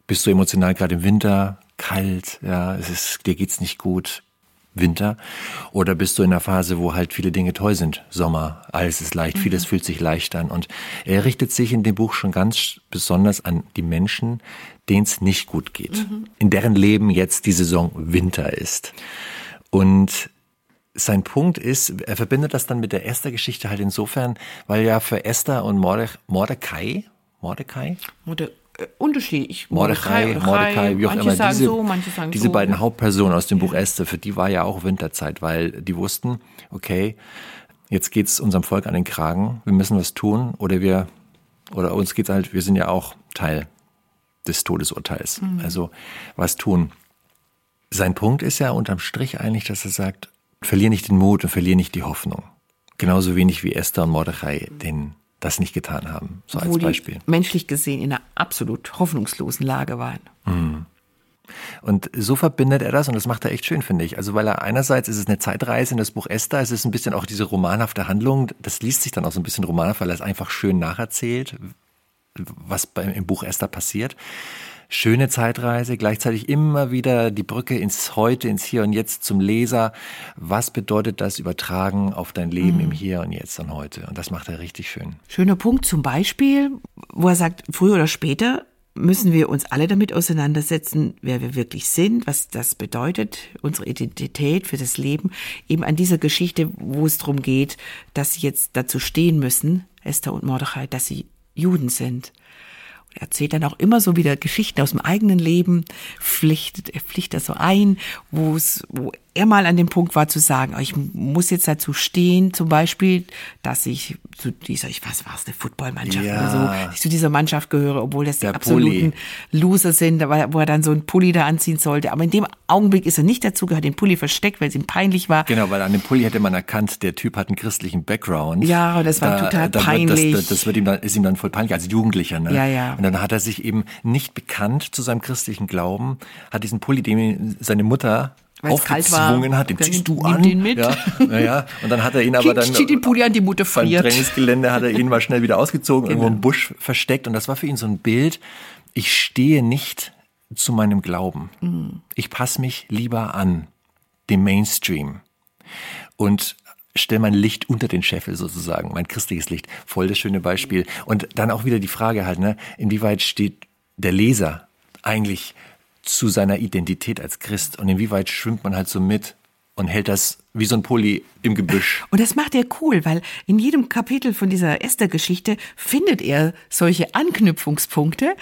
Bist du emotional gerade im Winter, kalt, ja, es ist, dir geht's nicht gut, Winter? Oder bist du in einer Phase, wo halt viele Dinge toll sind? Sommer, alles ist leicht, mhm. vieles fühlt sich leicht an. Und er richtet sich in dem Buch schon ganz besonders an die Menschen, denen es nicht gut geht, mhm. in deren Leben jetzt die Saison Winter ist. Und sein Punkt ist, er verbindet das dann mit der Esther-Geschichte halt insofern, weil ja für Esther und Mordech, Mordecai, Mordecai? Morde äh, unterschiedlich. Mordechai, Mordecai, Mordecai, wie auch manche immer. Sagen diese, so, manche sagen diese so. beiden Hauptpersonen aus dem Buch Esther, für die war ja auch Winterzeit, weil die wussten, okay, jetzt geht's unserem Volk an den Kragen, wir müssen was tun oder wir, oder uns geht's halt, wir sind ja auch Teil des Todesurteils. Mhm. Also was tun. Sein Punkt ist ja unterm Strich eigentlich, dass er sagt, verlier nicht den Mut und verlier nicht die Hoffnung. Genauso wenig wie Esther und Mordechai den das nicht getan haben, so als Wo Beispiel. Die menschlich gesehen in einer absolut hoffnungslosen Lage waren. Mhm. Und so verbindet er das und das macht er echt schön, finde ich. Also weil er einerseits ist es eine Zeitreise in das Buch Esther, es ist ein bisschen auch diese romanhafte Handlung, das liest sich dann auch so ein bisschen romanhaft, weil er es einfach schön nacherzählt, was beim, im Buch Esther passiert schöne Zeitreise, gleichzeitig immer wieder die Brücke ins Heute, ins Hier und Jetzt zum Leser. Was bedeutet das übertragen auf dein Leben mhm. im Hier und Jetzt und heute? Und das macht er richtig schön. Schöner Punkt zum Beispiel, wo er sagt, früher oder später müssen wir uns alle damit auseinandersetzen, wer wir wirklich sind, was das bedeutet, unsere Identität für das Leben, eben an dieser Geschichte, wo es darum geht, dass sie jetzt dazu stehen müssen, Esther und Mordechai, dass sie Juden sind. Er erzählt dann auch immer so wieder Geschichten aus dem eigenen Leben, pflichtet, er pflicht das so ein, wo es, wo er mal an dem Punkt war zu sagen, oh, ich muss jetzt dazu stehen, zum Beispiel, dass ich zu dieser, ich was war es, eine Footballmannschaft Ja. oder so, ich zu dieser Mannschaft gehöre, obwohl das die Der absoluten Loser sind, wo er dann so einen Pulli da anziehen sollte. Aber in dem Augenblick ist er nicht dazu, hat den Pulli versteckt, weil es ihm peinlich war. Genau, weil an dem Pulli hätte man erkannt, der Typ hat einen christlichen Background. Ja, und das war total wird peinlich. Das, das, wird ihm dann, ist ihm dann voll peinlich als Jugendlicher. Ne? Ja, ja. Und dann hat er sich eben nicht bekannt zu seinem christlichen Glauben, hat diesen Pulli, den seine Mutter Weil's kalt war. aufgezwungen hat, den ziehst du an. den mit. Ja, ja, ja. Und dann hat er ihn aber dann den Pulli an, die Mutter beim friert. Trainingsgelände hat er ihn mal schnell wieder ausgezogen, irgendwo im Busch versteckt. Und das war für ihn so ein Bild. Ich stehe nicht zu meinem Glauben. Ich passe mich lieber an dem Mainstream und stelle mein Licht unter den Scheffel sozusagen, mein christliches Licht. Voll das schöne Beispiel. Und dann auch wieder die Frage halt, ne, inwieweit steht der Leser eigentlich zu seiner Identität als Christ und inwieweit schwimmt man halt so mit und hält das wie so ein Pulli im Gebüsch. Und das macht er cool, weil in jedem Kapitel von dieser Esther-Geschichte findet er solche Anknüpfungspunkte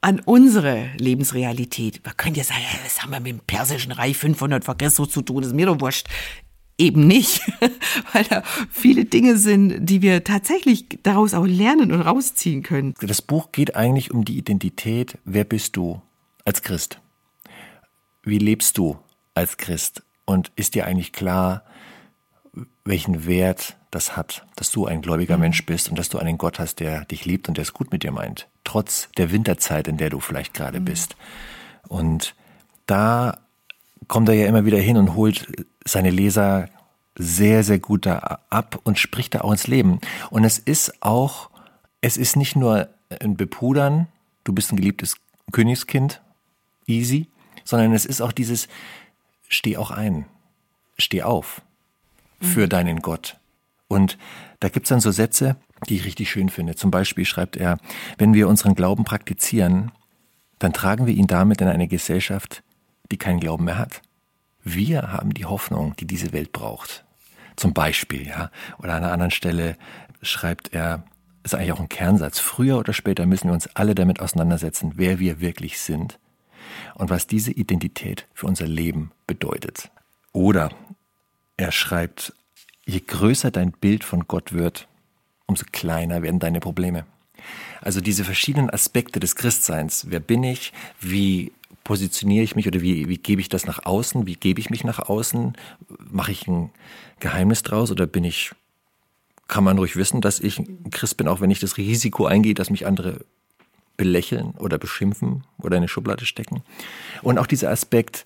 an unsere Lebensrealität. Man könnte ja sagen, das haben wir mit dem persischen Reich 500 vor Christus zu tun, das ist mir doch wurscht. eben nicht, weil da viele Dinge sind, die wir tatsächlich daraus auch lernen und rausziehen können. Das Buch geht eigentlich um die Identität. Wer bist du als Christ? Wie lebst du als Christ? Und ist dir eigentlich klar, welchen Wert das hat, dass du ein gläubiger mhm. Mensch bist und dass du einen Gott hast, der dich liebt und der es gut mit dir meint, trotz der Winterzeit, in der du vielleicht gerade mhm. bist. Und da kommt er ja immer wieder hin und holt seine Leser sehr, sehr gut da ab und spricht da auch ins Leben. Und es ist auch, es ist nicht nur ein Bepudern, du bist ein geliebtes Königskind, easy, sondern es ist auch dieses, steh auch ein, steh auf für mhm. deinen Gott. Und da gibt's dann so Sätze, die ich richtig schön finde. Zum Beispiel schreibt er, wenn wir unseren Glauben praktizieren, dann tragen wir ihn damit in eine Gesellschaft, die keinen Glauben mehr hat. Wir haben die Hoffnung, die diese Welt braucht. Zum Beispiel, ja. Oder an einer anderen Stelle schreibt er, ist eigentlich auch ein Kernsatz. Früher oder später müssen wir uns alle damit auseinandersetzen, wer wir wirklich sind und was diese Identität für unser Leben bedeutet. Oder er schreibt, je größer dein Bild von Gott wird, umso kleiner werden deine Probleme. Also diese verschiedenen Aspekte des Christseins. Wer bin ich? Wie positioniere ich mich oder wie, wie gebe ich das nach außen? Wie gebe ich mich nach außen? Mache ich ein Geheimnis draus oder bin ich, kann man ruhig wissen, dass ich ein Christ bin, auch wenn ich das Risiko eingehe, dass mich andere belächeln oder beschimpfen oder in eine Schublade stecken? Und auch dieser Aspekt,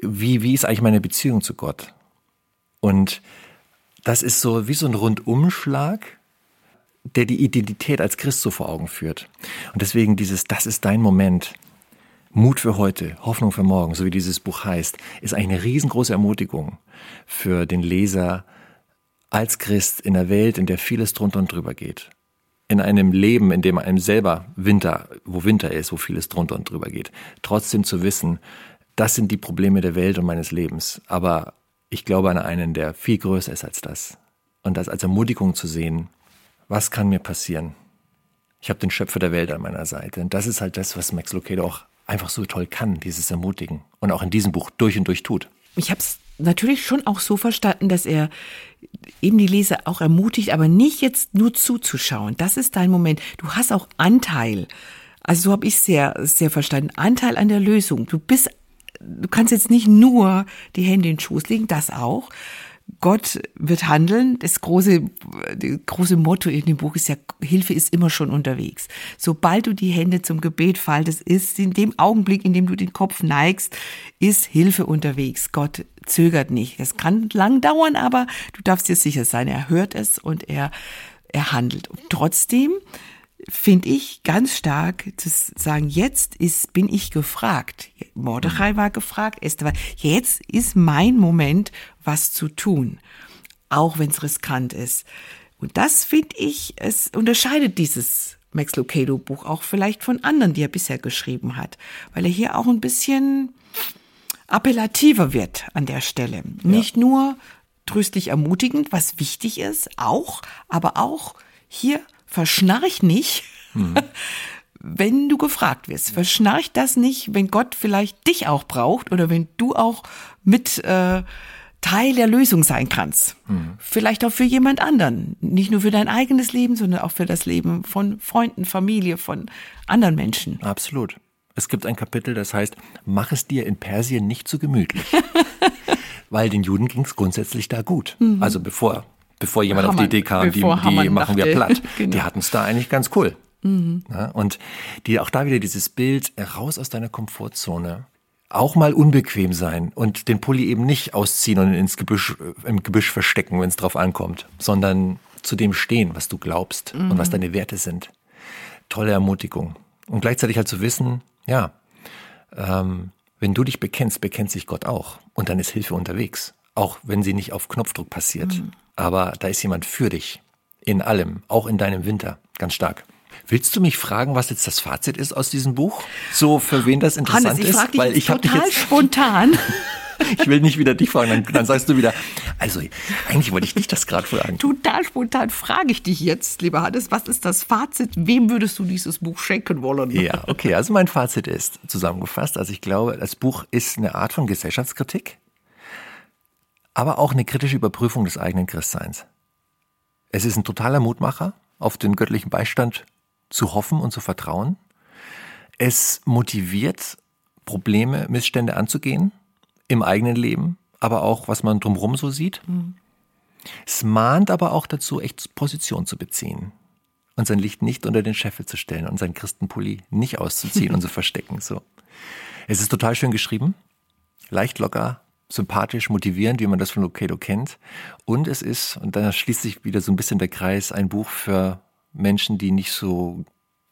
wie, wie ist eigentlich meine Beziehung zu Gott? Und das ist so wie so ein Rundumschlag, der die Identität als Christ so vor Augen führt. Und deswegen dieses, das ist dein Moment. Mut für heute, Hoffnung für morgen, so wie dieses Buch heißt, ist eigentlich eine riesengroße Ermutigung für den Leser als Christ in einer Welt, in der vieles drunter und drüber geht. In einem Leben, in dem einem selber Winter, wo Winter ist, wo vieles drunter und drüber geht. Trotzdem zu wissen, das sind die Probleme der Welt und meines Lebens. Aber ich glaube an einen, der viel größer ist als das. Und das als Ermutigung zu sehen, was kann mir passieren? Ich habe den Schöpfer der Welt an meiner Seite. Und das ist halt das, was Max Lucado auch einfach so toll kann, dieses Ermutigen. Und auch in diesem Buch durch und durch tut. Ich habe es natürlich schon auch so verstanden, dass er eben die Leser auch ermutigt, aber nicht jetzt nur zuzuschauen. Das ist dein Moment. Du hast auch Anteil. Also so habe ich sehr, sehr verstanden. Anteil an der Lösung. Du bist, du kannst jetzt nicht nur die Hände in den Schoß legen, das auch, Gott wird handeln. Das große, das große Motto in dem Buch ist ja, Hilfe ist immer schon unterwegs. Sobald du die Hände zum Gebet faltest, ist in dem Augenblick, in dem du den Kopf neigst, ist Hilfe unterwegs. Gott zögert nicht. Das kann lang dauern, aber du darfst dir sicher sein, er hört es und er, er handelt. Und trotzdem finde ich ganz stark zu sagen, jetzt ist, bin ich gefragt. Mordechai war gefragt, Esther war, jetzt ist mein Moment, was zu tun. Auch wenn es riskant ist. Und das finde ich, es unterscheidet dieses Max Lucado Buch auch vielleicht von anderen, die er bisher geschrieben hat. Weil er hier auch ein bisschen appellativer wird an der Stelle. Ja. Nicht nur tröstlich ermutigend, was wichtig ist, auch, aber auch hier verschnarch nicht, mhm. wenn du gefragt wirst. Verschnarch das nicht, wenn Gott vielleicht dich auch braucht oder wenn du auch mit äh, Teil der Lösung sein kannst. Mhm. Vielleicht auch für jemand anderen. Nicht nur für dein eigenes Leben, sondern auch für das Leben von Freunden, Familie, von anderen Menschen. Absolut. Es gibt ein Kapitel, das heißt, mach es dir in Persien nicht zu gemütlich. Weil den Juden ging es grundsätzlich da gut. Mhm. Also bevor bevor jemand Hamann, auf die Idee kam, die, die machen wir platt. genau. Die hatten es da eigentlich ganz cool. Mhm. Ja, und die auch da wieder dieses Bild, äh, raus aus deiner Komfortzone. Auch mal unbequem sein und den Pulli eben nicht ausziehen und ins Gebüsch, äh, im Gebüsch verstecken, wenn es drauf ankommt, sondern zu dem stehen, was du glaubst mhm. und was deine Werte sind. Tolle Ermutigung. Und gleichzeitig halt zu wissen, ja, ähm, wenn du dich bekennst, bekennt sich Gott auch. Und dann ist Hilfe unterwegs. Auch wenn sie nicht auf Knopfdruck passiert. Mhm aber da ist jemand für dich. In allem, auch in deinem Winter. Ganz stark. Willst du mich fragen, was jetzt das Fazit ist aus diesem Buch? So, für wen das interessant Hannes, ich ist? Frag dich Weil ich habe dich jetzt spontan. ich will nicht wieder dich fragen, dann, dann sagst du wieder, also eigentlich wollte ich dich das gerade fragen. Total spontan frage ich dich jetzt, lieber Hannes, was ist das Fazit? Wem würdest du dieses Buch schenken wollen? Ja, okay, also mein Fazit ist zusammengefasst, also ich glaube, das Buch ist eine Art von Gesellschaftskritik aber auch eine kritische Überprüfung des eigenen Christseins. Es ist ein totaler Mutmacher, auf den göttlichen Beistand zu hoffen und zu vertrauen. Es motiviert, Probleme, Missstände anzugehen im eigenen Leben, aber auch, was man drumherum so sieht. Mhm. Es mahnt aber auch dazu, echt Position zu beziehen und sein Licht nicht unter den Scheffel zu stellen und sein Christenpulli nicht auszuziehen und zu verstecken. So. Es ist total schön geschrieben, leicht locker, sympathisch, motivierend, wie man das von Locato kennt. Und es ist, und da schließt sich wieder so ein bisschen der Kreis, ein Buch für Menschen, die nicht so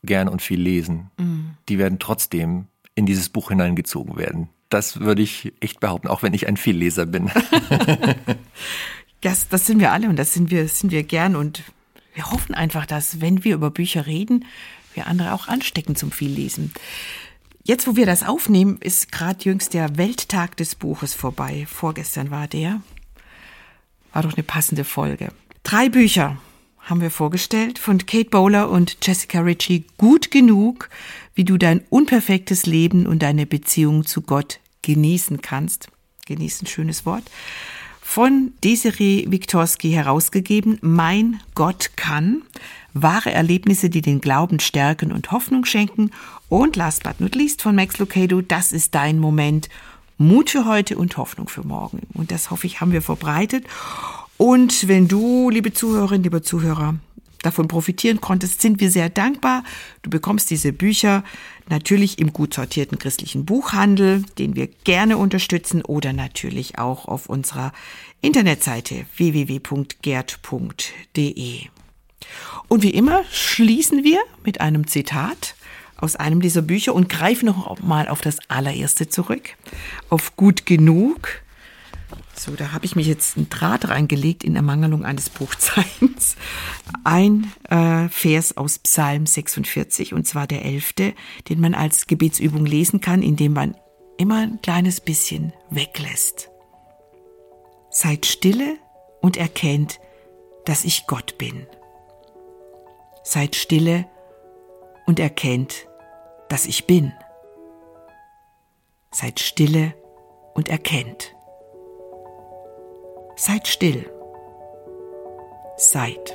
gern und viel lesen. Mhm. Die werden trotzdem in dieses Buch hineingezogen werden. Das würde ich echt behaupten, auch wenn ich ein Vielleser bin. das, das sind wir alle und das sind wir, sind wir gern und wir hoffen einfach, dass, wenn wir über Bücher reden, wir andere auch anstecken zum Viellesen. Jetzt, wo wir das aufnehmen, ist gerade jüngst der Welttag des Buches vorbei. Vorgestern war der. War doch eine passende Folge. Drei Bücher haben wir vorgestellt von Kate Bowler und Jessica Ritchie. Gut genug, wie du dein unperfektes Leben und deine Beziehung zu Gott genießen kannst. Genießen, schönes Wort. Von Desiree Wiktorski herausgegeben. Mein Gott kann. Wahre Erlebnisse, die den Glauben stärken und Hoffnung schenken. Und last but not least von Max Lucado, das ist dein Moment. Mut für heute und Hoffnung für morgen. Und das hoffe ich, haben wir verbreitet. Und wenn du, liebe Zuhörerin, lieber Zuhörer, davon profitieren konntest, sind wir sehr dankbar. Du bekommst diese Bücher natürlich im gut sortierten christlichen Buchhandel, den wir gerne unterstützen, oder natürlich auch auf unserer Internetseite www.gerd.de. Und wie immer schließen wir mit einem Zitat aus einem dieser Bücher und greifen noch mal auf das allererste zurück, auf gut genug. So, da habe ich mich jetzt einen Draht reingelegt in Ermangelung eines Buchzeichens. Ein äh, Vers aus Psalm 46, und zwar der elfte, den man als Gebetsübung lesen kann, indem man immer ein kleines bisschen weglässt. Seid stille und erkennt, dass ich Gott bin. Seid stille und erkennt, dass ich bin. Seid stille und erkennt. Seid still. Seid.